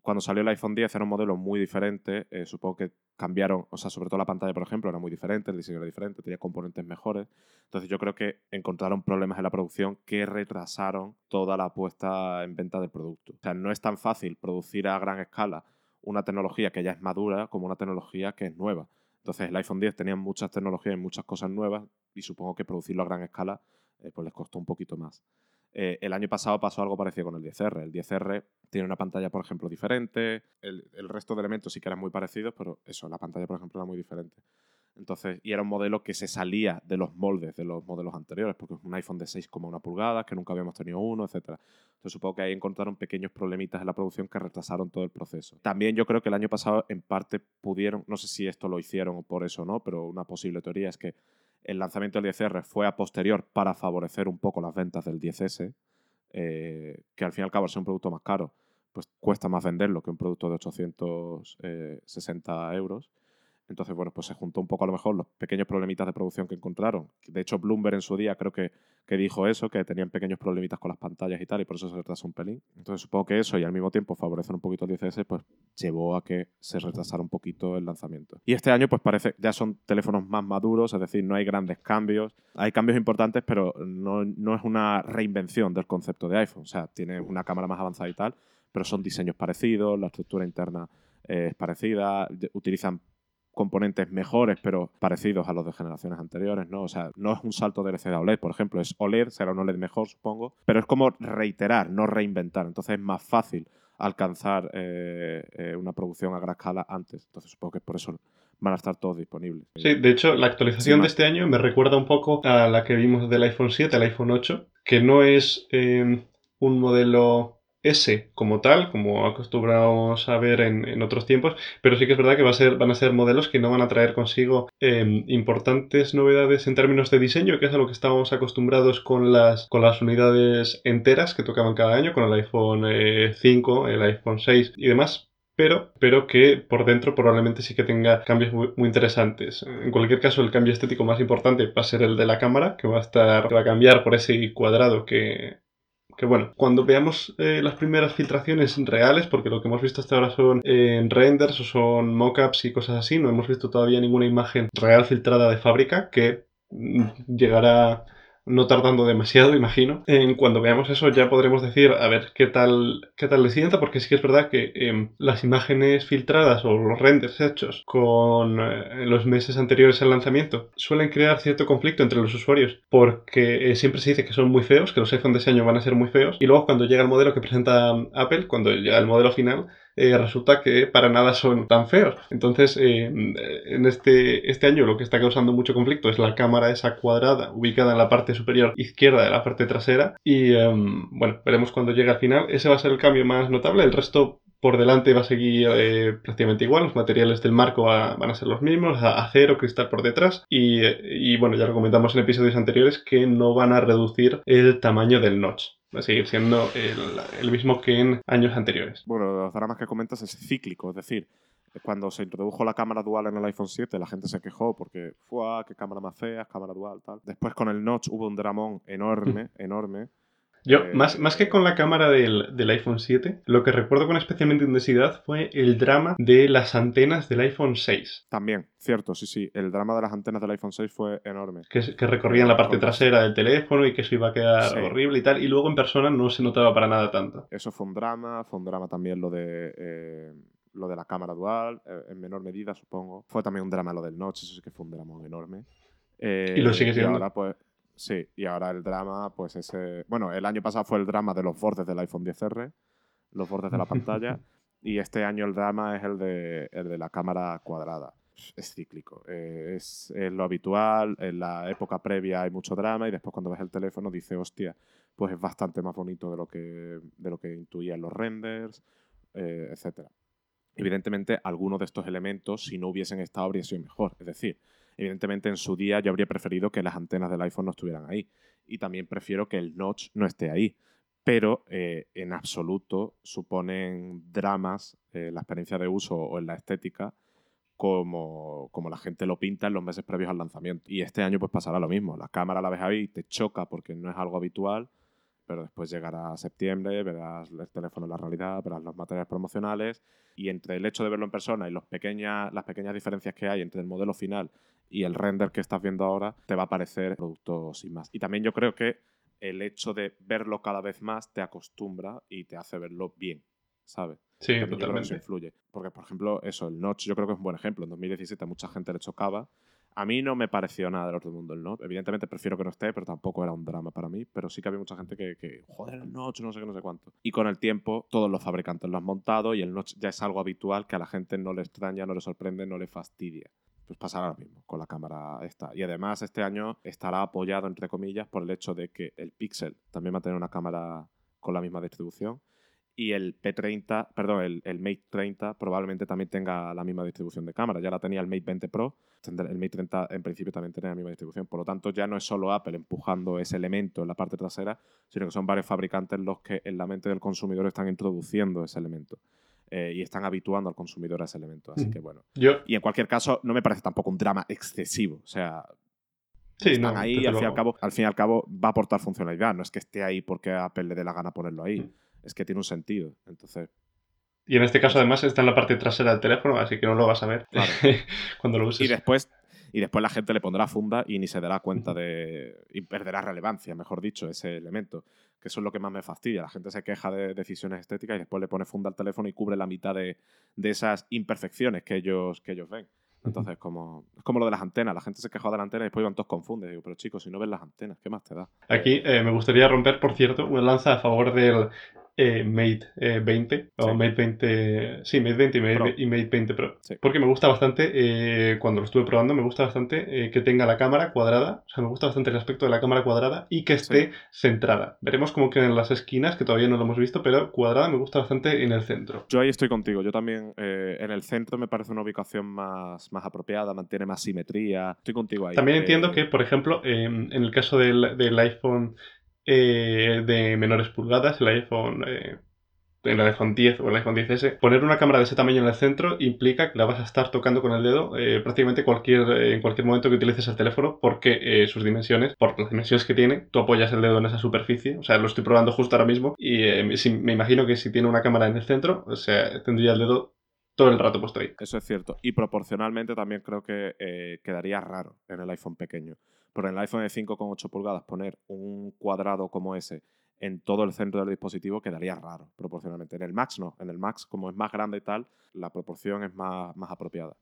cuando salió el iPhone 10 era un modelo muy diferente. Eh, supongo que cambiaron, o sea, sobre todo la pantalla, por ejemplo, era muy diferente, el diseño era diferente, tenía componentes mejores. Entonces yo creo que encontraron problemas en la producción que retrasaron toda la puesta en venta del producto. O sea, no es tan fácil producir a gran escala una tecnología que ya es madura como una tecnología que es nueva. Entonces el iPhone 10 tenía muchas tecnologías y muchas cosas nuevas y supongo que producirlo a gran escala eh, pues les costó un poquito más. Eh, el año pasado pasó algo parecido con el 10R. El 10R tiene una pantalla, por ejemplo, diferente. El, el, resto de elementos sí que eran muy parecidos, pero eso, la pantalla, por ejemplo, era muy diferente. Entonces, y era un modelo que se salía de los moldes de los modelos anteriores, porque es un iPhone de 6,1 pulgadas, que nunca habíamos tenido uno, etc. Entonces, supongo que ahí encontraron pequeños problemitas en la producción que retrasaron todo el proceso. También yo creo que el año pasado, en parte, pudieron, no sé si esto lo hicieron por eso o no, pero una posible teoría es que el lanzamiento del 10R fue a posterior para favorecer un poco las ventas del 10S, eh, que al fin y al cabo, al ser un producto más caro, pues cuesta más venderlo que un producto de 860 euros. Entonces, bueno, pues se juntó un poco a lo mejor los pequeños problemitas de producción que encontraron. De hecho, Bloomberg en su día creo que, que dijo eso, que tenían pequeños problemitas con las pantallas y tal, y por eso se retrasó un pelín. Entonces, supongo que eso y al mismo tiempo favorecer un poquito el 10S, pues llevó a que se retrasara un poquito el lanzamiento. Y este año, pues parece, ya son teléfonos más maduros, es decir, no hay grandes cambios. Hay cambios importantes, pero no, no es una reinvención del concepto de iPhone. O sea, tiene una cámara más avanzada y tal, pero son diseños parecidos, la estructura interna es parecida, utilizan componentes mejores, pero parecidos a los de generaciones anteriores, ¿no? O sea, no es un salto de LCD a OLED, por ejemplo, es OLED, será un OLED mejor, supongo, pero es como reiterar, no reinventar. Entonces es más fácil alcanzar eh, eh, una producción a gran escala antes. Entonces supongo que por eso van a estar todos disponibles. Sí, de hecho, la actualización de este año me recuerda un poco a la que vimos del iPhone 7 al iPhone 8, que no es eh, un modelo S como tal, como acostumbramos a ver en, otros tiempos, pero sí que es verdad que van a ser modelos que no van a traer consigo em, importantes novedades en términos de diseño, que es a lo que estábamos acostumbrados con las, con las unidades enteras que tocaban cada año, con el iPhone 5, eh, el iPhone 6 y demás. Pero, pero, que por dentro probablemente sí que tenga cambios muy, muy, interesantes. En cualquier caso, el cambio estético más importante va a ser el de la cámara, que va a estar, que va a cambiar por ese cuadrado que, que bueno, cuando veamos eh, las primeras filtraciones reales, porque lo que hemos visto hasta ahora son en renders o son mockups y cosas así, no hemos visto todavía ninguna imagen real filtrada de fábrica que mm, llegará no tardando demasiado, imagino. En cuando veamos eso ya podremos decir a ver qué tal, qué tal le sienta, porque sí que es verdad que em, las imágenes filtradas o los renders hechos con eh, los meses anteriores al lanzamiento suelen crear cierto conflicto entre los usuarios, porque eh, siempre se dice que son muy feos, que los iPhone de ese año van a ser muy feos, y luego cuando llega el modelo que presenta Apple, cuando llega el modelo final, eh, resulta que para nada son tan feos. Entonces, eh, en este, este año lo que está causando mucho conflicto es la cámara esa cuadrada ubicada en la parte superior izquierda de la parte trasera. Y em, bueno, veremos cuando llegue al final. Ese va a ser el cambio más notable. El resto por delante va a seguir eh, prácticamente igual, los materiales del marco van a ser los mismos, acero, cristal por detrás y, y, bueno, ya lo comentamos en episodios anteriores que no van a reducir el tamaño del notch va a seguir siendo el, mismo que en años anteriores. Bueno, los dramas que comentas es cíclico, es decir, cuando se introdujo la cámara dual en el iPhone 7, la gente se quejó porque, fue qué cámara más fea, cámara dual, tal. Después con el notch hubo un dramón enorme, enorme. Yo, Eh, más, más que con la cámara del, del iPhone 7, lo que recuerdo con especialmente intensidad fue el drama de las antenas del iPhone 6, También, cierto, sí, sí. El drama de las antenas del iPhone 6 fue enorme. que, que recorrían la parte trasera del teléfono y que eso iba a quedar Sí. horrible y tal, y luego en persona no se notaba para nada tanto. Eso fue un drama, fue un drama también lo de eh, lo de la cámara dual, eh, en menor medida, supongo. Fue también un drama lo del notch, eso sí que fue un drama enorme. Eh, Y lo sigue siendo. ahora, pues, sí, y ahora el drama, pues ese... Bueno, el año pasado fue el drama de los bordes del iPhone 10R, los bordes de la pantalla, [LAUGHS] y este año el drama es el de, el de la cámara cuadrada. Es cíclico, eh, es, es lo habitual, en la época previa hay mucho drama y después cuando ves el teléfono dice, hostia, pues es bastante más bonito de lo que, de lo que intuían los renders, eh, etc. Evidentemente, algunos de estos elementos, si no hubiesen estado, habría sido mejor. Es decir, evidentemente en su día yo habría preferido que las antenas del iPhone no estuvieran ahí. Y también prefiero que el notch no esté ahí. Pero eh, en absoluto suponen dramas eh, la experiencia de uso o en la estética como, como la gente lo pinta en los meses previos al lanzamiento. Y este año pues pasará lo mismo. La cámara la ves ahí y te choca porque no es algo habitual, pero después llegará septiembre, verás el teléfono en la realidad, verás los materiales promocionales y entre el hecho de verlo en persona y los pequeñas, las pequeñas diferencias que hay entre el modelo final y el render que estás viendo ahora, te va a parecer producto sin más. Y también yo creo que el hecho de verlo cada vez más te acostumbra y te hace verlo bien, ¿sabes? Sí, También que eso totalmente. influye. Porque, por ejemplo, eso, el notch yo creo que es un buen ejemplo. En 2017 a mucha gente le chocaba. A mí no me pareció nada del otro mundo el notch. Evidentemente prefiero que no esté, pero tampoco era un drama para mí. Pero sí que había mucha gente que, que, joder, el notch, no sé qué, no sé cuánto. Y con el tiempo, todos los fabricantes lo han montado y el notch ya es algo habitual que a la gente no le extraña, no le sorprende, no le fastidia. Pues pasará lo mismo con la cámara esta. Y además este año estará apoyado, entre comillas, por el hecho de que el Pixel también va a tener una cámara con la misma distribución y el P30, perdón, el, el Mate 30 probablemente también tenga la misma distribución de cámara. Ya la tenía el Mate 20 Pro, el Mate 30 en principio también tiene la misma distribución. Por lo tanto, ya no es solo Apple empujando ese elemento en la parte trasera, sino que son varios fabricantes los que en la mente del consumidor están introduciendo ese elemento eh, y están habituando al consumidor a ese elemento. Así que bueno. Yo, Y en cualquier caso, no me parece tampoco un drama excesivo. O sea, sí, están no, ahí y al fin, y al, cabo, al fin y al cabo va a aportar funcionalidad. No es que esté ahí porque a Apple le dé la gana ponerlo ahí. Mm. Es que tiene un sentido. Entonces, Y en este caso, además, está en la parte trasera del teléfono, así que no lo vas a ver Claro. [LAUGHS] cuando lo y uses. después, y después la gente le pondrá funda y ni se dará cuenta de. y perderá relevancia, mejor dicho, ese elemento. Que eso es lo que más me fastidia. La gente se queja de decisiones estéticas y después le pone funda al teléfono y cubre la mitad de, de esas imperfecciones que ellos, que ellos ven. Entonces, como, es como lo de las antenas. La gente se queja de la antena y después van todos confundes. Digo, pero chicos, si no ves las antenas, ¿qué más te da? Aquí eh, me gustaría romper, por cierto, una lanza a favor del eh, Mate eh, 20 o Sí. Mate 20, sí, Mate 20 y Mate, Pro. y Mate 20 Pro. Sí. Porque me gusta bastante, eh, cuando lo estuve probando, me gusta bastante eh, que tenga la cámara cuadrada, o sea, me gusta bastante el aspecto de la cámara cuadrada y que esté centrada. Veremos cómo quedan las esquinas, que todavía no lo hemos visto, pero cuadrada me gusta bastante en el centro. Yo ahí estoy contigo. Yo también eh, en el centro me parece una ubicación más, más apropiada, mantiene más simetría. Estoy contigo ahí. También entiendo que, por ejemplo, eh, en el caso del, del iPhone eh, de menores pulgadas, el iPhone, eh, el iPhone 10 o el iPhone 10S, poner una cámara de ese tamaño en el centro implica que la vas a estar tocando con el dedo eh, prácticamente cualquier, en cualquier momento que utilices el teléfono porque eh, sus dimensiones, por las dimensiones que tiene, tú apoyas el dedo en esa superficie. O sea, lo estoy probando justo ahora mismo y eh, me imagino que si tiene una cámara en el centro, o sea, tendría el dedo todo el rato puesto ahí. Eso es cierto. Y proporcionalmente también creo que eh, quedaría raro en el iPhone pequeño. Pero en el iPhone de 5,8 pulgadas poner un cuadrado como ese en todo el centro del dispositivo quedaría raro proporcionalmente. En el Max no. En el Max, como es más grande y tal, la proporción es más, más apropiada.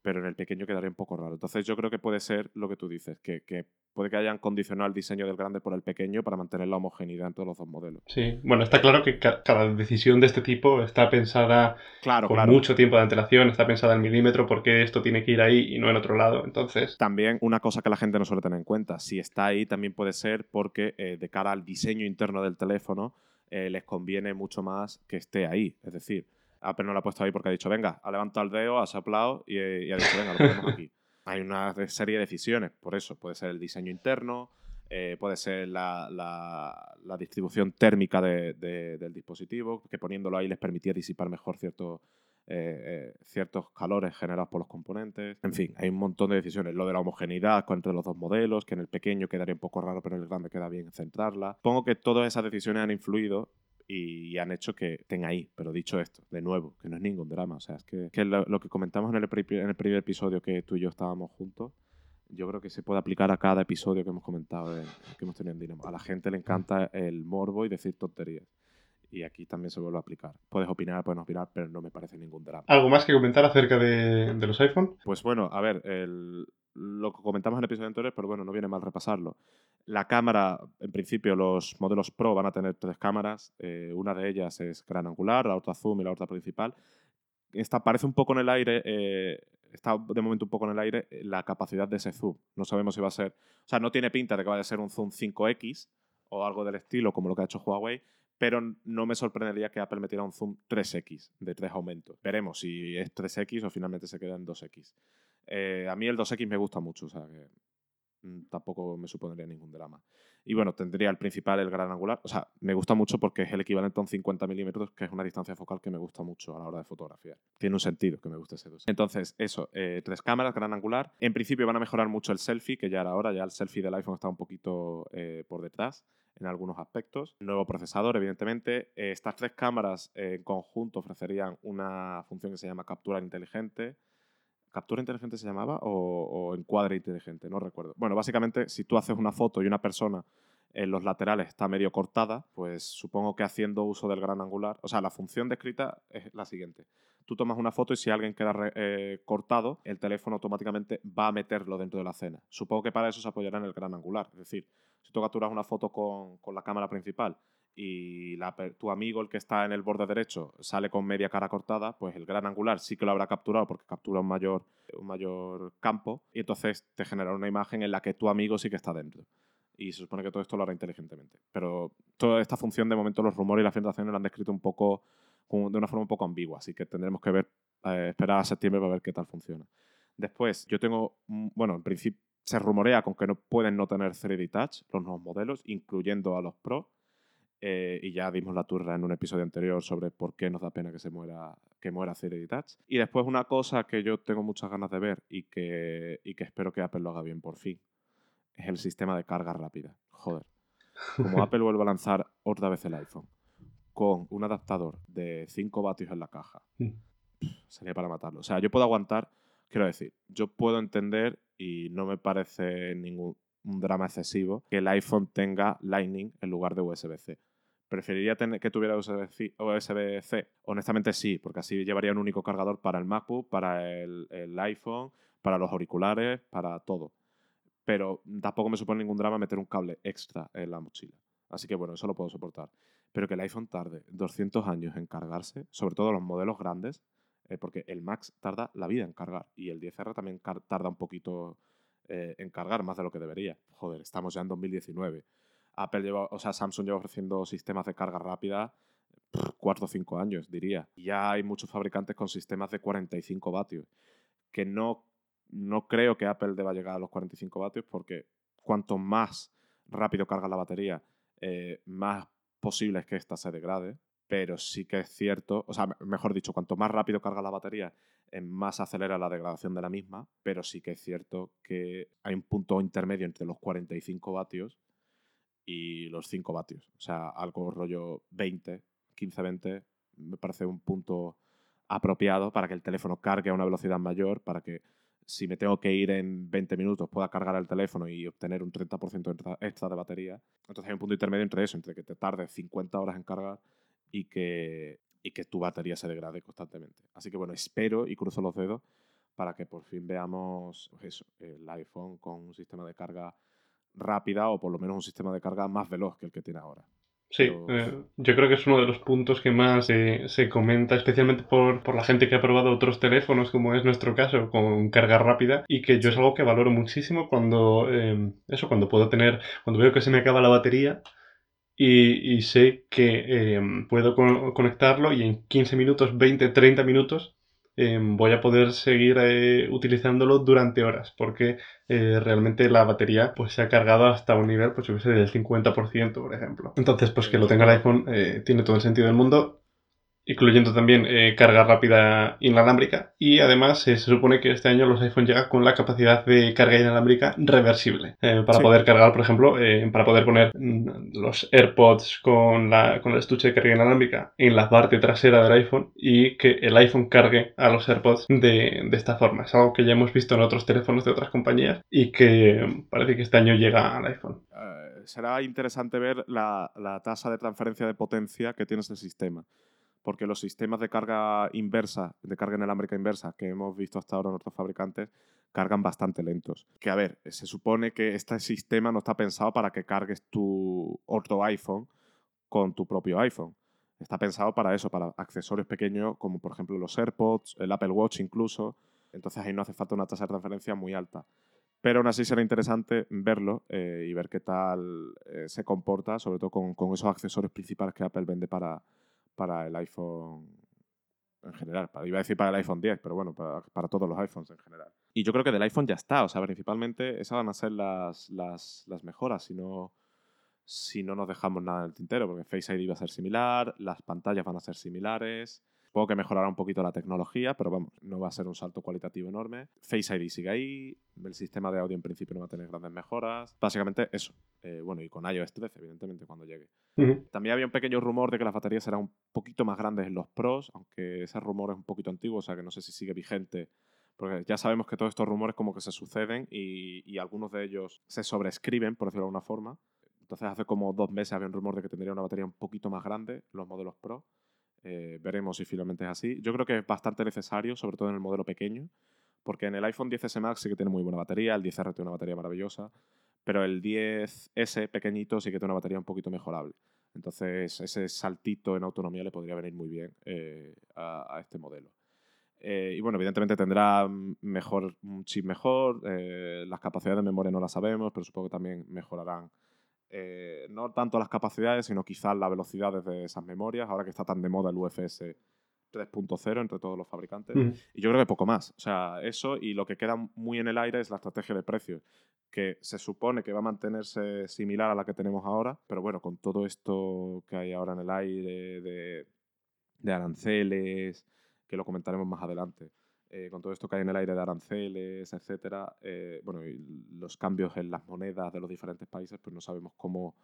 Pero en el pequeño quedaría un poco raro. Entonces yo creo que puede ser lo que tú dices, que, que puede que hayan condicionado el diseño del grande por el pequeño para mantener la homogeneidad entre los dos modelos. Sí, bueno, está claro que ca- cada decisión de este tipo está pensada Claro, con claro. mucho tiempo de antelación, está pensada en milímetro porque esto tiene que ir ahí y no en otro lado. Entonces, También una cosa que la gente no suele tener en cuenta, si está ahí también puede ser porque eh, de cara al diseño interno del teléfono eh, les conviene mucho más que esté ahí. Es decir, Apple no lo ha puesto ahí porque ha dicho, venga, ha levantado el dedo, ha soplado y, eh, y ha dicho, venga, lo ponemos aquí. [LAUGHS] Hay una serie de decisiones, por eso. Puede ser el diseño interno, eh, puede ser la, la- distribución térmica de- de- del dispositivo, que poniéndolo ahí les permitía disipar mejor ciertos eh, ciertos calores generados por los componentes. En fin, hay un montón de decisiones. Lo de la homogeneidad entre los dos modelos, que en el pequeño quedaría un poco raro, pero en el grande queda bien centrarla. Supongo que todas esas decisiones han influido y han hecho que tenga ahí. Pero dicho esto, de nuevo, que no es ningún drama. O sea, es que, lo, que comentamos en el, en el primer episodio que tú y yo estábamos juntos, yo creo que se puede aplicar a cada episodio que hemos comentado, que hemos tenido en Dinamo. A la gente le encanta el morbo y decir tonterías. Y aquí también se vuelve a aplicar. Puedes opinar, puedes opinar, pero no me parece ningún drama. ¿Algo más que comentar acerca de, de los iPhone? Pues bueno, a ver, el, lo que comentamos en el episodio anterior, pero bueno, no viene mal repasarlo. La cámara, en principio, los modelos Pro van a tener tres cámaras. Eh, una de ellas es gran angular, la otra zoom y la otra principal. Esta parece un poco en el aire, eh, está de momento un poco en el aire eh, la capacidad de ese zoom. No sabemos si va a ser, o sea, no tiene pinta de que vaya a ser un zoom 5X o algo del estilo como lo que ha hecho Huawei, pero no me sorprendería que Apple metiera un zoom 3X de tres aumentos. Veremos si es 3X o finalmente se queda en 2X. A mí el 2X me gusta mucho, o sea que Mm, tampoco me supondría ningún drama. Y bueno, tendría el principal, el gran angular. O sea, me gusta mucho porque es el equivalente a un 50 milímetros, que es una distancia focal que me gusta mucho a la hora de fotografiar. Tiene un sentido que me guste ese 2. Entonces, eso, eh, tres cámaras, gran angular. En principio van a mejorar mucho el selfie, que ya era ahora, ya el selfie del iPhone está un poquito eh, por detrás en algunos aspectos. Nuevo procesador, evidentemente. Eh, estas tres cámaras en conjunto ofrecerían una función que se llama captura inteligente ¿Captura inteligente se llamaba? O, encuadre inteligente, no recuerdo. Bueno, básicamente, si tú haces una foto y una persona en los laterales está medio cortada, pues supongo que haciendo uso del gran angular, o sea, la función descrita es la siguiente. Tú tomas una foto y si alguien queda eh, cortado, el teléfono automáticamente va a meterlo dentro de la escena. Supongo que para eso se apoyará en el gran angular. Es decir, si tú capturas una foto con, con la cámara principal y tu amigo, el que está en el borde derecho, sale con media cara cortada, pues el gran angular sí que lo habrá capturado porque captura un mayor, un mayor campo y entonces te genera una imagen en la que tu amigo sí que está dentro. Y se supone que todo esto lo hará inteligentemente. Pero toda esta función, de momento, los rumores y las filtraciones la han descrito un poco, de una forma un poco ambigua, así que tendremos que ver, eh, esperar a septiembre para ver qué tal funciona. Después, yo tengo, bueno, en principio se rumorea con que no pueden no tener 3D Touch los nuevos modelos, incluyendo a los Pro eh, y ya dimos la turra en un episodio anterior sobre por qué nos da pena que se muera que muera Touch. Y después una cosa que yo tengo muchas ganas de ver y que, y que espero que Apple lo haga bien por fin, es el sistema de carga rápida. Joder. Como Apple vuelve a lanzar otra vez el iPhone con un adaptador de 5 vatios en la caja, mm. sería para matarlo. O sea, yo puedo aguantar, quiero decir, yo puedo entender y no me parece ningún un drama excesivo que el iPhone tenga Lightning en lugar de USB-C. ¿Preferiría tener, que tuviera USB-C? Honestamente sí, porque así llevaría un único cargador para el MacBook, para el, iPhone, para los auriculares, para todo. Pero tampoco me supone ningún drama meter un cable extra en la mochila. Así que bueno, eso lo puedo soportar. Pero que el iPhone tarde 200 años en cargarse, sobre todo los modelos grandes, eh, porque el Max tarda la vida en cargar y el 10R también tarda un poquito eh, en cargar más de lo que debería. Joder, estamos ya en 2019. Apple lleva, o sea, Samsung lleva ofreciendo sistemas de carga rápida cuatro o cinco años, diría. Ya hay muchos fabricantes con sistemas de 45 vatios, que no, no creo que Apple deba llegar a los 45 vatios porque cuanto más rápido carga la batería, eh, más posible es que ésta se degrade. Pero sí que es cierto, o sea, mejor dicho, cuanto más rápido carga la batería, eh, más acelera la degradación de la misma. Pero sí que es cierto que hay un punto intermedio entre los 45 vatios y los 5 vatios. O sea, algo rollo 20, 15, 20, me parece un punto apropiado para que el teléfono cargue a una velocidad mayor, para que si me tengo que ir en 20 minutos pueda cargar el teléfono y obtener un 30% extra de batería. Entonces hay un punto intermedio entre eso, entre que te tarde 50 horas en cargar y que, y que tu batería se degrade constantemente. Así que bueno, espero y cruzo los dedos para que por fin veamos pues eso, el iPhone con un sistema de carga rápida o por lo menos un sistema de carga más veloz que el que tiene ahora. Sí, eh, yo creo que es uno de los puntos que más eh, se comenta, especialmente por, por, la gente que ha probado otros teléfonos, como es nuestro caso, con carga rápida, y que yo es algo que valoro muchísimo cuando, eh, eso, cuando puedo tener, cuando veo que se me acaba la batería y, y sé que puedo conectarlo y en 15 minutos, 20, 30 minutos Em, voy a poder seguir eh, utilizándolo durante horas, porque eh, realmente la batería pues, se ha cargado hasta un nivel, pues yo sé, del 50%, por ejemplo. Entonces, pues que lo tenga el iPhone eh, tiene todo el sentido del mundo. Incluyendo también eh, carga rápida inalámbrica. Y además se supone que este año los iPhone llegan con la capacidad de carga inalámbrica reversible. para poder cargar, por ejemplo, para poder poner mm, los AirPods con, la, con el estuche de carga inalámbrica en la parte trasera del iPhone y que el iPhone cargue a los AirPods de, de esta forma. Es algo que ya hemos visto en otros teléfonos de otras compañías y que parece que este año llega al iPhone. Eh, será interesante ver la, la tasa de transferencia de potencia que tiene este sistema porque los sistemas de carga inversa, de carga inalámbrica inversa que hemos visto hasta ahora en otros fabricantes, cargan bastante lentos. Que a ver, se supone que este sistema no está pensado para que cargues tu otro iPhone con tu propio iPhone. Está pensado para eso, para accesorios pequeños como por ejemplo los AirPods, el Apple Watch incluso. Entonces ahí no hace falta una tasa de transferencia muy alta. Pero aún así será interesante verlo eh, y ver qué tal eh, se comporta, sobre todo con, con, esos accesorios principales que Apple vende para, para el iPhone en general. Iba a decir para el iPhone 10, pero bueno, para, para, todos los iPhones en general. Y yo creo que del iPhone ya está, o sea, principalmente esas van a ser las, las, las mejoras, si no, si no nos dejamos nada en el tintero, porque Face ID va a ser similar, las pantallas van a ser similares. Supongo que mejorará un poquito la tecnología, pero vamos, no va a ser un salto cualitativo enorme. Face ID sigue ahí, el sistema de audio en principio no va a tener grandes mejoras. Básicamente eso. Eh, bueno, y con iOS 13, evidentemente, cuando llegue. También había un pequeño rumor de que las baterías serán un poquito más grandes en los Pros, aunque ese rumor es un poquito antiguo, o sea que no sé si sigue vigente. Porque ya sabemos que todos estos rumores como que se suceden y, y algunos de ellos se sobrescriben, por decirlo de alguna forma. Entonces hace como dos meses había un rumor de que tendría una batería un poquito más grande los modelos Pro. Eh, veremos si finalmente es así. Yo creo que es bastante necesario, sobre todo en el modelo pequeño, porque en el iPhone 10S Max sí que tiene muy buena batería, el 10R tiene una batería maravillosa, pero el 10S pequeñito sí que tiene una batería un poquito mejorable. Entonces ese saltito en autonomía le podría venir muy bien eh, a, este modelo. Eh, y bueno, evidentemente tendrá mejor, un chip mejor, las capacidades de memoria no las sabemos, pero supongo que también mejorarán eh, no tanto las capacidades, sino quizás la velocidad de esas memorias, ahora que está tan de moda el UFS 3.0 entre todos los fabricantes. Y yo creo que poco más. O sea, eso y lo que queda muy en el aire es la estrategia de precios, que se supone que va a mantenerse similar a la que tenemos ahora, pero bueno, con todo esto que hay ahora en el aire de, de aranceles, que lo comentaremos más adelante. Eh, con todo esto que hay en el aire de aranceles, etcétera, eh, bueno, y los cambios en las monedas de los diferentes países, pues no sabemos cómo,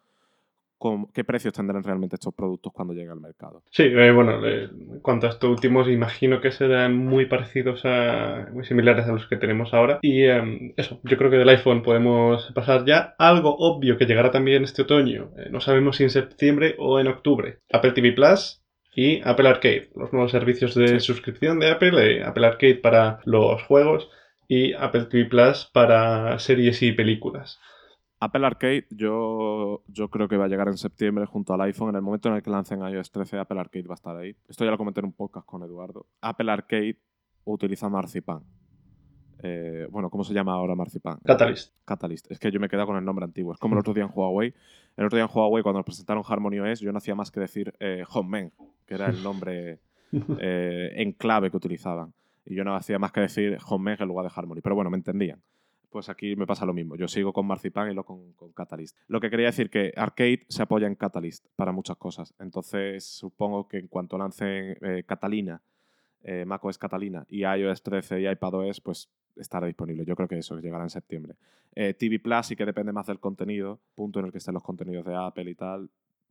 qué precios tendrán realmente estos productos cuando lleguen al mercado. Sí, eh, bueno, en cuanto a estos últimos, imagino que serán muy parecidos a, muy similares a los que tenemos ahora. Y em, eso, yo creo que del iPhone podemos pasar ya. Algo obvio que llegará también este otoño, no sabemos si en septiembre o en octubre. Apple TV Plus, y Apple Arcade, los nuevos servicios de suscripción de Apple, eh, Apple Arcade para los juegos y Apple TV Plus para series y películas. Apple Arcade yo, yo creo que va a llegar en septiembre junto al iPhone. En el momento en el que lancen iOS 13, Apple Arcade va a estar ahí. Esto ya lo comenté en un podcast con Eduardo. Apple Arcade utiliza Marzipan. Eh, bueno, ¿cómo se llama ahora Marzipan? Catalyst. Catalyst. Es que yo me he quedado con el nombre antiguo. Es como el otro día en Huawei. El otro día en Huawei, cuando nos presentaron Harmony OS, yo no hacía más que decir eh, que era el nombre [LAUGHS] eh, en clave que utilizaban. Y yo no hacía más que decir HomeMen en lugar de Harmony. Pero bueno, me entendían. Pues aquí me pasa lo mismo. Yo sigo con Marzipan y lo con, con Catalyst. Lo que quería decir que Arcade se apoya en Catalyst para muchas cosas. Entonces, supongo que en cuanto lancen Catalina, macOS Catalina y iOS 13 y iPadOS, pues estará disponible. Yo creo que eso llegará en septiembre. Eh, TV Plus sí que depende más del contenido, punto en el que estén los contenidos de Apple y tal.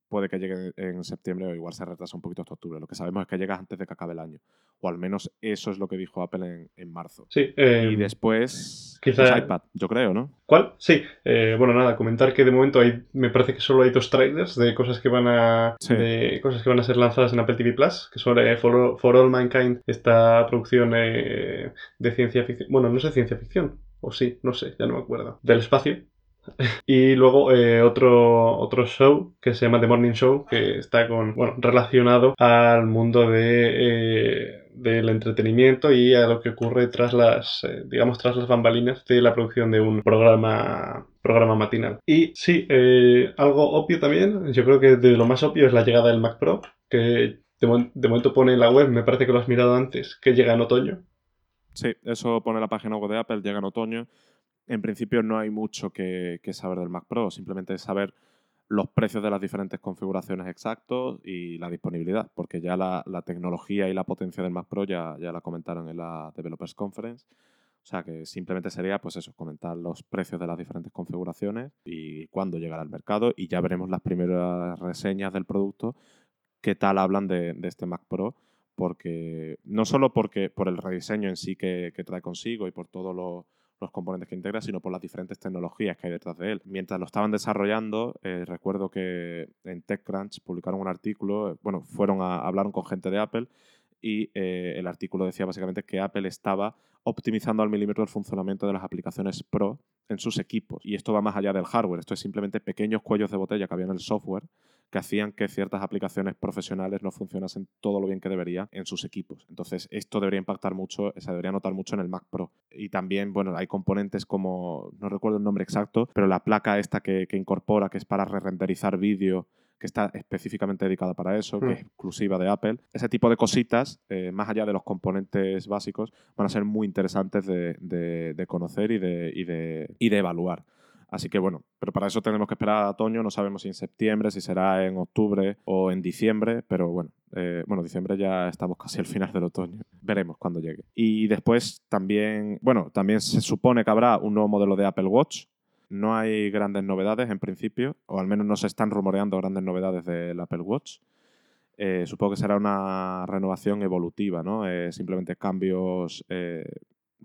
Puede que llegue en septiembre o igual se retrasa un poquito hasta octubre. Lo que sabemos es que llega antes de que acabe el año. O al menos eso es lo que dijo Apple en, marzo. Sí. y em, después quizá... iPad, yo creo, ¿no? ¿Cuál? Sí. Eh, bueno, nada, comentar que de momento hay, me parece que solo hay dos trailers de cosas que van a de cosas que van a ser lanzadas en Apple TV Plus, que son eh, For, All Mankind, esta producción de ciencia ficción. Bueno, no sé ciencia ficción. O sí, no sé, ya no me acuerdo. Del espacio. [LAUGHS] y luego eh, otro, otro show que se llama The Morning Show, que está con, bueno, relacionado al mundo de, eh, del entretenimiento y a lo que ocurre tras las, eh, digamos, tras las bambalinas de la producción de un programa programa matinal. Y sí, algo obvio también, yo creo que de lo más obvio es la llegada del Mac Pro, que de, de momento pone en la web, me parece que lo has mirado antes, que llega en otoño. Sí, eso pone la página web de Apple, llega en otoño. En principio no hay mucho que, saber del Mac Pro, simplemente saber los precios de las diferentes configuraciones exactos y la disponibilidad, porque ya la, tecnología y la potencia del Mac Pro ya, la comentaron en la Developers Conference. O sea que simplemente sería, pues eso, comentar los precios de las diferentes configuraciones y cuándo llegará al mercado y ya veremos las primeras reseñas del producto, qué tal hablan de, este Mac Pro, porque no solo porque por el rediseño en sí que, que trae consigo y por todos los los componentes que integra, sino por las diferentes tecnologías que hay detrás de él. Mientras lo estaban desarrollando, eh, recuerdo que en TechCrunch publicaron un artículo, eh, bueno, fueron a hablaron con gente de Apple y eh, el artículo decía básicamente que Apple estaba optimizando al milímetro el funcionamiento de las aplicaciones Pro en sus equipos. Y esto va más allá del hardware, esto es simplemente pequeños cuellos de botella que había en el software que hacían que ciertas aplicaciones profesionales no funcionasen todo lo bien que debería en sus equipos. Entonces, esto debería impactar mucho, se debería notar mucho en el Mac Pro. Y también, bueno, hay componentes como, no recuerdo el nombre exacto, pero la placa esta que, incorpora, que es para re-renderizar vídeo, que está específicamente dedicada para eso, que hmm. es exclusiva de Apple. Ese tipo de cositas, eh, más allá de los componentes básicos, van a ser muy interesantes de, conocer y de, y de evaluar. Así que bueno, pero para eso tenemos que esperar a otoño, no sabemos si en septiembre, si será en octubre o en diciembre, pero bueno, eh, bueno, diciembre ya estamos casi al final del otoño, veremos cuando llegue. Y después también, bueno, también se supone que habrá un nuevo modelo de Apple Watch. No hay grandes novedades en principio, o al menos no se están rumoreando grandes novedades del Apple Watch. Eh, supongo que será una renovación evolutiva, ¿no? Eh, simplemente cambios,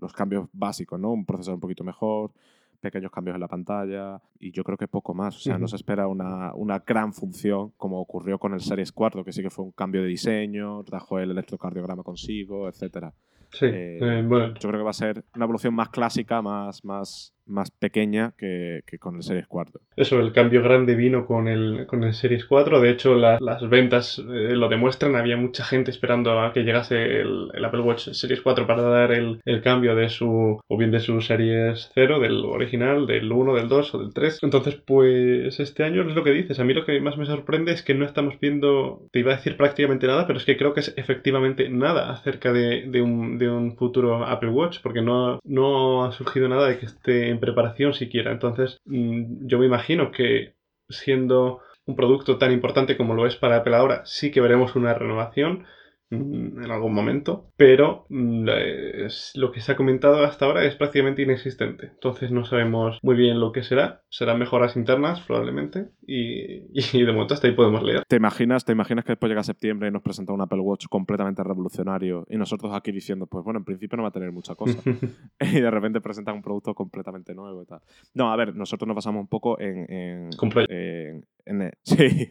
los cambios básicos, ¿no? Un procesador un poquito mejor, pequeños cambios en la pantalla y yo creo que poco más. O sea, no se espera una, una, gran función como ocurrió con el Series 4, que sí que fue un cambio de diseño, trajo el electrocardiograma consigo, etcétera. Sí, eh, eh, bueno. Yo creo que va a ser una evolución más clásica, más, más, más pequeña que, que, con el Series 4. Eso, el cambio grande vino con el, con el Series 4. De hecho, las ventas eh, lo demuestran. Había mucha gente esperando a que llegase el, el Apple Watch Series 4 para dar el, el, cambio de su, o bien de su Series 0, del original, del 1, del 2 o del 3. Entonces, pues este año es lo que dices. A mí lo que más me sorprende es que no estamos viendo, te iba a decir prácticamente nada, pero es que creo que es efectivamente nada acerca de, de un de un futuro Apple Watch, porque no, no ha surgido nada de que esté en preparación siquiera. Entonces, mm, yo me imagino que siendo un producto tan importante como lo es para Apple ahora, sí que veremos una renovación en algún momento, pero mm, lo que se ha comentado hasta ahora es prácticamente inexistente. Entonces no sabemos muy bien lo que será. Serán mejoras internas probablemente [LAUGHS] y, de momento hasta ahí podemos leer. ¿Te imaginas, ¿Te imaginas que después llega septiembre y nos presenta un Apple Watch completamente revolucionario y nosotros aquí diciendo, pues bueno, en principio no va a tener mucha cosa [LAUGHS] y de repente presentan un producto completamente nuevo y tal? No, a ver, nosotros nos basamos un poco en... en, [LAUGHS] sí,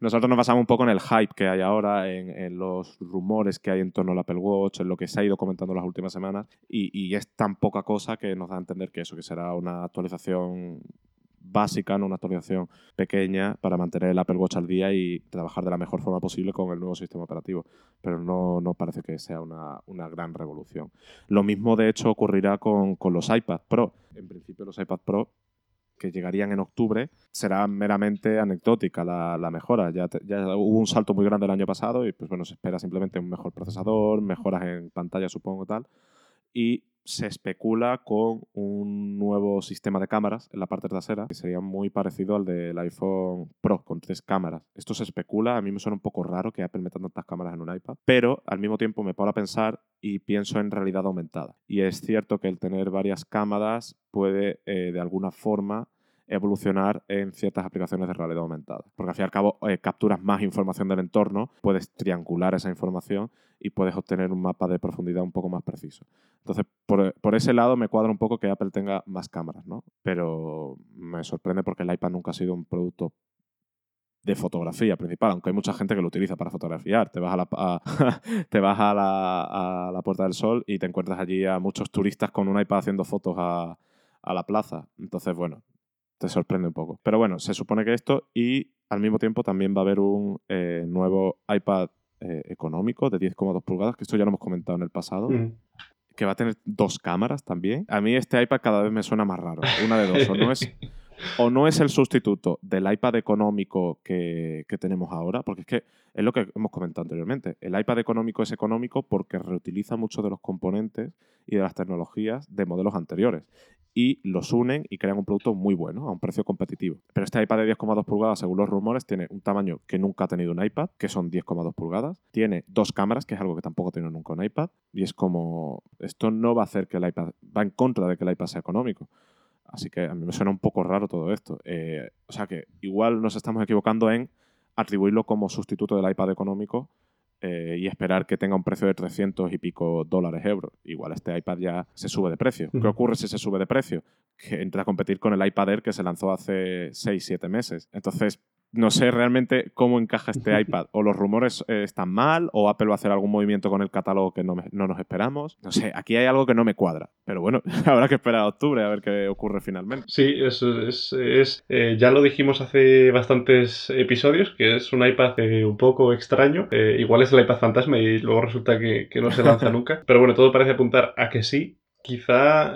nosotros nos basamos un poco en el hype que hay ahora, en, los rumores que hay en torno al Apple Watch, en lo que se ha ido comentando las últimas semanas, y, es tan poca cosa que nos da a entender que eso, que será una actualización básica, no una actualización pequeña para mantener el Apple Watch al día y trabajar de la mejor forma posible con el nuevo sistema operativo. Pero no, no parece que sea una, una, gran revolución. Lo mismo, de hecho, ocurrirá con, con los iPad Pro. En principio, los iPad Pro que llegarían en octubre, será meramente anecdótica la, mejora. Ya, ya, hubo un salto muy grande el año pasado y pues bueno, se espera simplemente un mejor procesador, mejoras en pantalla supongo tal. Y se especula con un nuevo sistema de cámaras en la parte trasera que sería muy parecido al del iPhone Pro con tres cámaras. Esto se especula, a mí me suena un poco raro que Apple meta tantas cámaras en un iPad, pero al mismo tiempo me pongo a pensar y pienso en realidad aumentada. Y es cierto que el tener varias cámaras puede eh, de alguna forma evolucionar en ciertas aplicaciones de realidad aumentada. Porque al fin y al cabo eh, capturas más información del entorno, puedes triangular esa información y puedes obtener un mapa de profundidad un poco más preciso. Entonces, por, ese lado me cuadra un poco que Apple tenga más cámaras, ¿no? Pero me sorprende porque el iPad nunca ha sido un producto de fotografía principal, aunque hay mucha gente que lo utiliza para fotografiar. Te vas a la, [LAUGHS] te vas a la, la Puerta del Sol y te encuentras allí a muchos turistas con un iPad haciendo fotos a, a la plaza. Entonces, bueno, te sorprende un poco. Pero bueno, se supone que esto y al mismo tiempo también va a haber un eh, nuevo iPad eh, económico de 10,2 pulgadas, que esto ya lo hemos comentado en el pasado. Mm. Que va a tener dos cámaras también. A mí este iPad cada vez me suena más raro. Una de dos. O no es, [LAUGHS] o no es el sustituto del iPad económico que, tenemos ahora, porque es que es lo que hemos comentado anteriormente. El iPad económico es económico porque reutiliza muchos de los componentes y de las tecnologías de modelos anteriores y los unen y crean un producto muy bueno, a un precio competitivo. Pero este iPad de 10,2 pulgadas, según los rumores, tiene un tamaño que nunca ha tenido un iPad, que son 10,2 pulgadas. Tiene dos cámaras, que es algo que tampoco tiene nunca un iPad. Y es como, esto no va a hacer que el iPad, va en contra de que el iPad sea económico. Así que a mí me suena un poco raro todo esto. Eh, o sea que igual nos estamos equivocando en atribuirlo como sustituto del iPad económico eh, y esperar que tenga un precio de 300 y pico dólares euros. Igual este iPad ya se sube de precio. ¿Qué ocurre si se sube de precio? Que entra a competir con el iPad Air que se lanzó hace 6-7 meses. Entonces, no sé realmente cómo encaja este iPad. O los rumores eh, están mal, o Apple va a hacer algún movimiento con el catálogo que no, nos esperamos. No sé, aquí hay algo que no me cuadra. Pero bueno, [LAUGHS] habrá que esperar a octubre a ver qué ocurre finalmente. Sí, eso es. es eh, ya lo dijimos hace bastantes episodios, que es un iPad eh, un poco extraño. igual es el iPad fantasma y luego resulta que, que no se lanza [LAUGHS] nunca. Pero bueno, todo parece apuntar a que sí. Quizá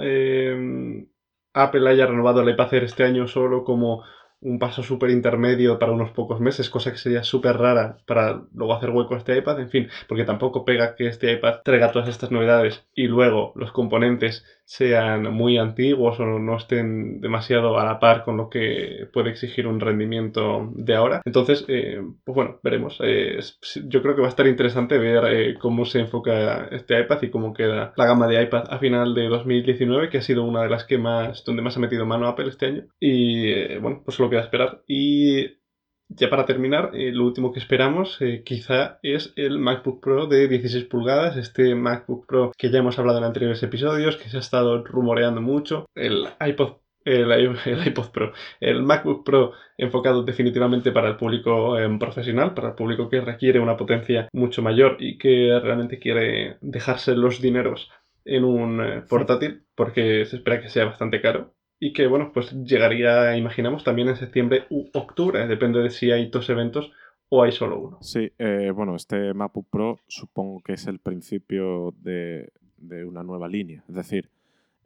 Apple haya renovado el iPad Air este año solo como un paso súper intermedio para unos pocos meses, cosa que sería súper rara para luego hacer hueco a este iPad, en fin, porque tampoco pega que este iPad traiga todas estas novedades y luego los componentes sean muy antiguos o no estén demasiado a la par con lo que puede exigir un rendimiento de ahora. Entonces, eh, pues bueno, veremos. Eh, yo creo que va a estar interesante ver eh, cómo se enfoca este iPad y cómo queda la gama de iPad a final de 2019, que ha sido una de las que más, donde más ha metido mano Apple este año. Y bueno, pues solo queda esperar. Y ya para terminar, eh, lo último que esperamos eh, quizá es el MacBook Pro de 16 pulgadas, este MacBook Pro que ya hemos hablado en anteriores episodios, que se ha estado rumoreando mucho, el iPod el, [LAUGHS] iPod Pro, el MacBook Pro enfocado definitivamente para el público em, profesional, para el público que requiere una potencia mucho mayor y que realmente quiere dejarse los dineros en un eh, portátil porque se espera que sea bastante caro y que, bueno, pues llegaría, imaginamos, también en septiembre u octubre, depende de si hay dos eventos o hay solo uno. Sí, eh, bueno, este MacBook Pro supongo que es el principio de, de una nueva línea, es decir,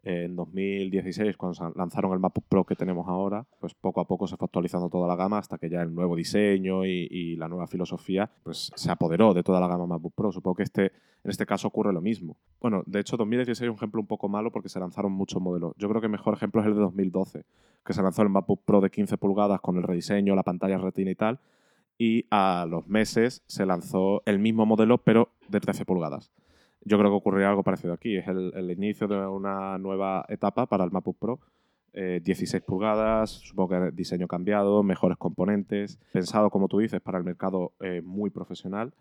en 2016, cuando lanzaron el MacBook Pro que tenemos ahora, pues poco a poco se fue actualizando toda la gama hasta que ya el nuevo diseño y, la nueva filosofía pues se apoderó de toda la gama MacBook Pro. Supongo que este, en este caso ocurre lo mismo. Bueno, de hecho 2016 es un ejemplo un poco malo porque se lanzaron muchos modelos. Yo creo que el mejor ejemplo es el de 2012, que se lanzó el MacBook Pro de 15 pulgadas con el rediseño, la pantalla retina y tal, y a los meses se lanzó el mismo modelo pero de 13 pulgadas. Yo creo que ocurrirá algo parecido aquí. Es el, inicio de una nueva etapa para el MacBook Pro. 16 eh, pulgadas, supongo que diseño cambiado, mejores componentes, pensado, como tú dices, para el mercado eh, muy profesional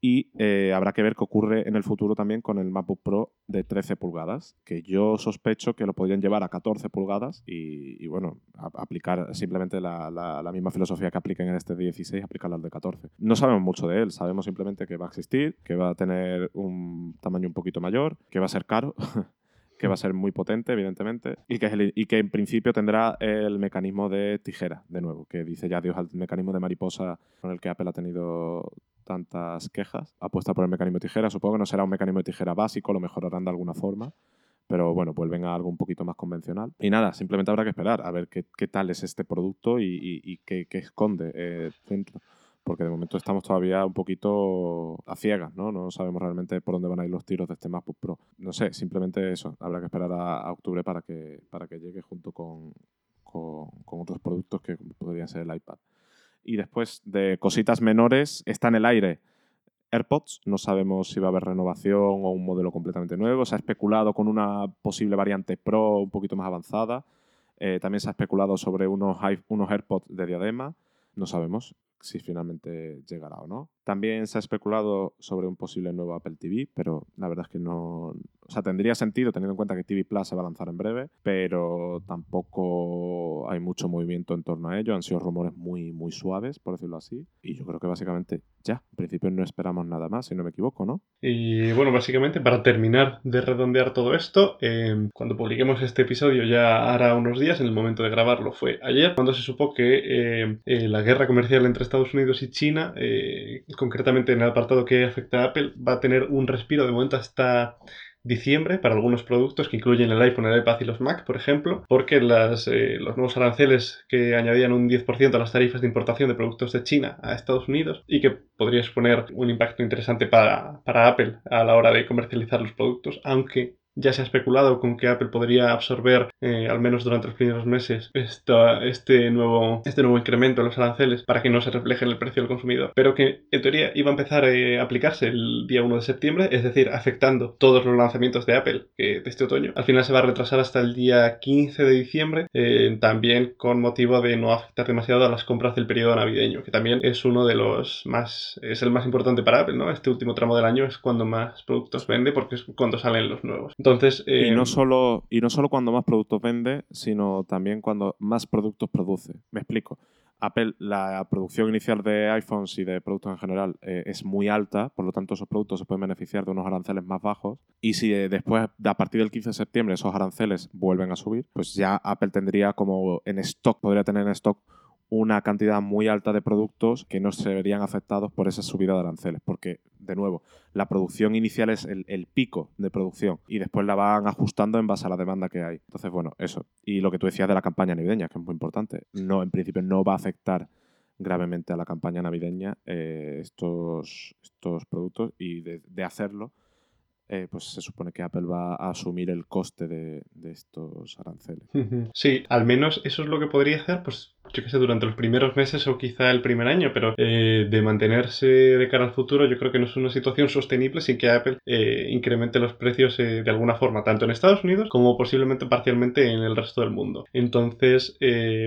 y eh, habrá que ver qué ocurre en el futuro también con el MacBook Pro de 13 pulgadas, que yo sospecho que lo podrían llevar a 14 pulgadas y, bueno, aplicar simplemente la, misma filosofía que apliquen en este 16, aplicarla al de 14. No sabemos mucho de él, sabemos simplemente que va a existir, que va a tener un tamaño un poquito mayor, que va a ser caro. [LAUGHS] que va a ser muy potente, evidentemente, y que, y que en principio tendrá el mecanismo de tijera, de nuevo, que dice ya Dios al mecanismo de mariposa con el que Apple ha tenido tantas quejas. Apuesta por el mecanismo de tijera. Supongo que no será un mecanismo de tijera básico, lo mejorarán de alguna forma. Pero bueno, vuelven a algo un poquito más convencional. Y nada, simplemente habrá que esperar a ver qué, qué tal es este producto y, qué, esconde eh, dentro. Porque de momento estamos todavía un poquito a ciegas, ¿no? No sabemos realmente por dónde van a ir los tiros de este MacBook Pro. No sé, simplemente eso. Habrá que esperar a, octubre para que, para que llegue junto con, con, otros productos que podrían ser el iPad. Y después de cositas menores, está en el aire AirPods. No sabemos si va a haber renovación o un modelo completamente nuevo. Se ha especulado con una posible variante Pro un poquito más avanzada. Eh, también se ha especulado sobre unos, unos AirPods de diadema. No sabemos si finalmente llegará o no. También se ha especulado sobre un posible nuevo Apple TV, pero la verdad es que no, o sea, tendría sentido teniendo en cuenta que TV Plus se va a lanzar en breve, pero tampoco hay mucho movimiento en torno a ello. Han sido rumores muy, muy suaves, por decirlo así. Y yo creo que básicamente ya, en principio no esperamos nada más, si no me equivoco, ¿no? Y bueno, básicamente para terminar de redondear todo esto, em, cuando publiquemos este episodio ya hará unos días, en el momento de grabarlo fue ayer, cuando se supo que em, eh, la guerra comercial entre Estados Unidos y China, eh, concretamente en el apartado que afecta a Apple, va a tener un respiro de momento hasta diciembre para algunos productos que incluyen el iPhone, el iPad y los Mac, por ejemplo, porque eh, los nuevos aranceles que añadían un 10% a las tarifas de importación de productos de China a Estados Unidos y que podría suponer un impacto interesante para, para Apple a la hora de comercializar los productos, aunque ya se ha especulado con que Apple podría absorber, eh, al menos durante los primeros meses, este, nuevo, este nuevo incremento en los aranceles para que no se refleje en el precio del consumidor, pero que en teoría iba a empezar a aplicarse el día 1 de septiembre, es decir, afectando todos los lanzamientos de Apple de este otoño. Al final se va a retrasar hasta el día 15 de diciembre, eh, también con motivo de no afectar demasiado a las compras del periodo navideño, que también es uno de los más, es el más importante para Apple, ¿no? Este último tramo del año es cuando más productos vende porque es cuando salen los nuevos. Entonces... y, no eh, solo, y no solo cuando más productos vende, sino también cuando más productos produce. Me explico. Apple, la producción inicial de iPhones y de productos en general eh, es muy alta, por lo tanto esos productos se pueden beneficiar de unos aranceles más bajos. Y si eh, después, a partir del 15 de septiembre, esos aranceles vuelven a subir, pues ya Apple tendría como en stock, podría tener en stock una cantidad muy alta de productos que no se verían afectados por esa subida de aranceles, porque, de nuevo, la producción inicial es el, pico de producción y después la van ajustando en base a la demanda que hay. Entonces, bueno, eso. Y lo que tú decías de la campaña navideña, que es muy importante, no, en principio no va a afectar gravemente a la campaña navideña eh, estos, estos productos y de hacerlo eh, pues se supone que Apple va a asumir el coste de, estos aranceles. Sí, al menos eso es lo que podría hacer, pues yo qué sé, durante los primeros meses o quizá el primer año, pero eh, de mantenerse de cara al futuro yo creo que no es una situación sostenible sin que Apple eh, incremente los precios de alguna forma, tanto en Estados Unidos como posiblemente parcialmente en el resto del mundo. Entonces,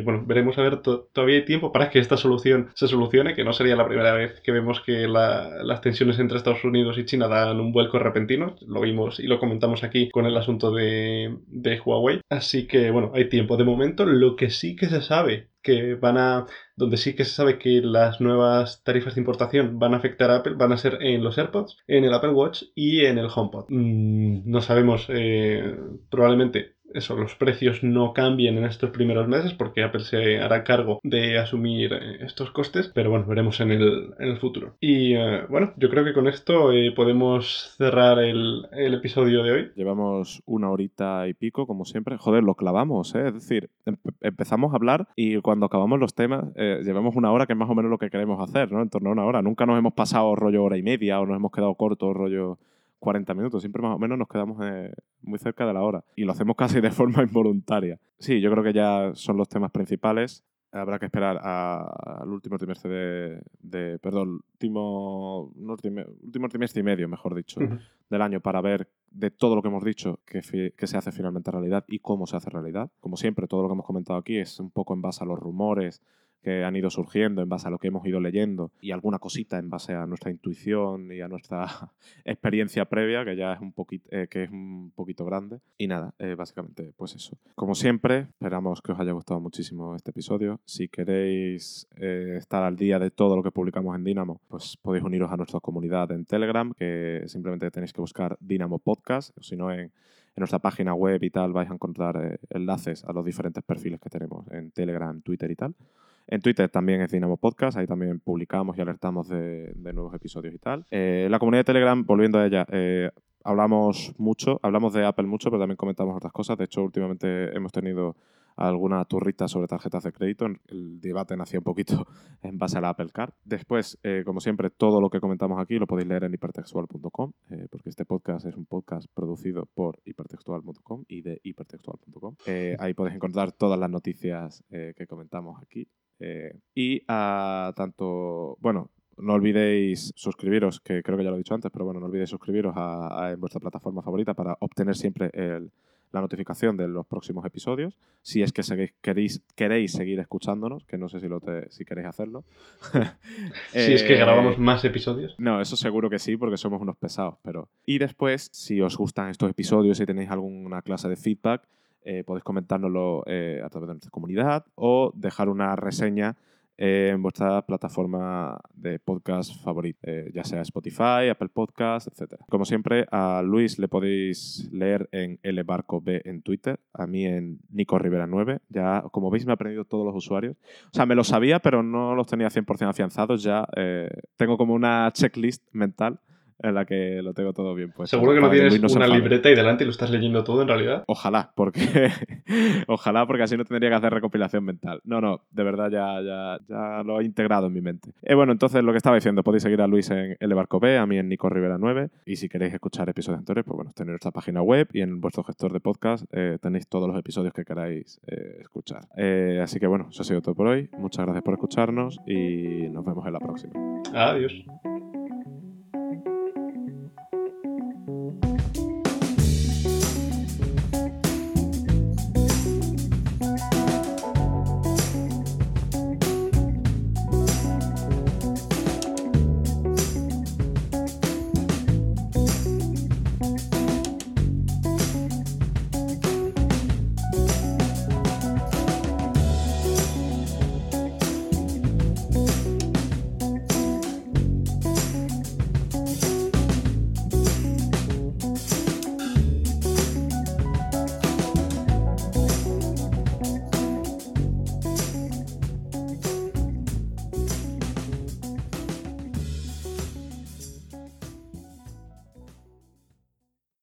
bueno, veremos a ver, todavía hay tiempo para que esta solución se solucione, que no sería la primera vez que vemos que las tensiones entre Estados Unidos y China dan un vuelco repentino lo vimos y lo comentamos aquí con el asunto de, Huawei. Así que bueno, hay tiempo. De momento, lo que sí que se sabe que van a, donde sí que se sabe que las nuevas tarifas de importación van a afectar a Apple, van a ser en los AirPods, en el Apple Watch y en el HomePod. Mm, no sabemos, eh, probablemente eso, los precios no cambien en estos primeros meses porque Apple se hará cargo de asumir eh, estos costes, pero bueno, veremos en el, en el futuro. Y eh, bueno, yo creo que con esto eh, podemos cerrar el, el, episodio de hoy. Llevamos una horita y pico, como siempre. Joder, lo clavamos, ¿eh? Es decir, empezamos a hablar y cuando acabamos los temas, llevamos una hora que es más o menos lo que queremos hacer, ¿no? En torno a una hora. Nunca nos hemos pasado rollo hora y media o nos hemos quedado cortos rollo 40 minutos, siempre más o menos nos quedamos eh, muy cerca de la hora y lo hacemos casi de [LAUGHS] forma involuntaria. Sí, yo creo que ya son los temas principales. Habrá que esperar al último trimestre de, perdón, último, último trimestre y medio, mejor dicho, del año para ver de todo lo que hemos dicho que, que, se hace finalmente realidad y cómo se hace realidad. Como siempre, todo lo que hemos comentado aquí es un poco en base a los rumores, que han ido surgiendo en base a lo que hemos ido leyendo y alguna cosita en base a nuestra intuición y a nuestra [LAUGHS] experiencia previa, que ya es un poquito, eh, que es un poquito grande. Y nada, eh, básicamente, pues eso. Como siempre, esperamos que os haya gustado muchísimo este episodio. Si queréis eh, estar al día de todo lo que publicamos en Dynamo, pues podéis uniros a nuestra comunidad en Telegram, que simplemente tenéis que buscar Dynamo Podcast, o si no en en nuestra página web y tal vais a encontrar enlaces a los diferentes perfiles que tenemos en Telegram, Twitter y tal. En Twitter también es Dinamo Podcast, ahí también publicamos y alertamos de, nuevos episodios y tal. Eh, la comunidad de Telegram, volviendo a ella, eh, hablamos mucho, hablamos de Apple mucho, pero también comentamos otras cosas. De hecho, últimamente hemos tenido alguna turrita sobre tarjetas de crédito. El debate nació un poquito [LAUGHS] en base a la Apple Card. Después, eh, como siempre, todo lo que comentamos aquí lo podéis leer en hipertextual.com, porque este podcast es un podcast producido por hipertextual.com y de hipertextual.com. ahí podéis encontrar todas las noticias que comentamos aquí. Eh, y a tanto, bueno, no olvidéis suscribiros, que creo que ya lo he dicho antes, pero bueno, no olvidéis suscribiros a, en vuestra plataforma favorita para obtener siempre la notificación de los próximos episodios. Si es que queréis, queréis seguir escuchándonos, que no sé si, lo si queréis hacerlo. [LAUGHS] si es que grabamos eh, más episodios. No, eso seguro que sí, porque somos unos pesados. Pero... Y después, si os gustan estos episodios, si tenéis alguna clase de feedback, eh, podéis comentárnoslo eh, a través de nuestra comunidad o dejar una reseña en vuestra plataforma de podcast favorita, eh, ya sea Spotify, Apple Podcast, etc. Como siempre, a Luis le podéis leer en Barco B en Twitter, a mí en Nico Rivera 9. Ya, como veis, me he aprendido todos los usuarios. O sea, me lo sabía, pero no los tenía 100% afianzados. Ya tengo como una checklist mental en la que lo tengo todo bien puesto. Seguro que no tienes se una libreta y delante y lo estás leyendo todo en realidad. Ojalá, porque [LAUGHS] ojalá, porque así no tendría que hacer recopilación mental. No, no, de verdad ya, ya, ya lo he integrado en mi mente. Eh, bueno, entonces lo que estaba diciendo, podéis seguir a Luis en L Barco B, a mí en Nico Rivera 9, y si queréis escuchar episodios anteriores, pues bueno, tenéis nuestra página web y en vuestro gestor de podcast eh, tenéis todos los episodios que queráis eh, escuchar. Así que bueno, eso ha sido todo por hoy. Muchas gracias por escucharnos y nos vemos en la próxima. Adiós.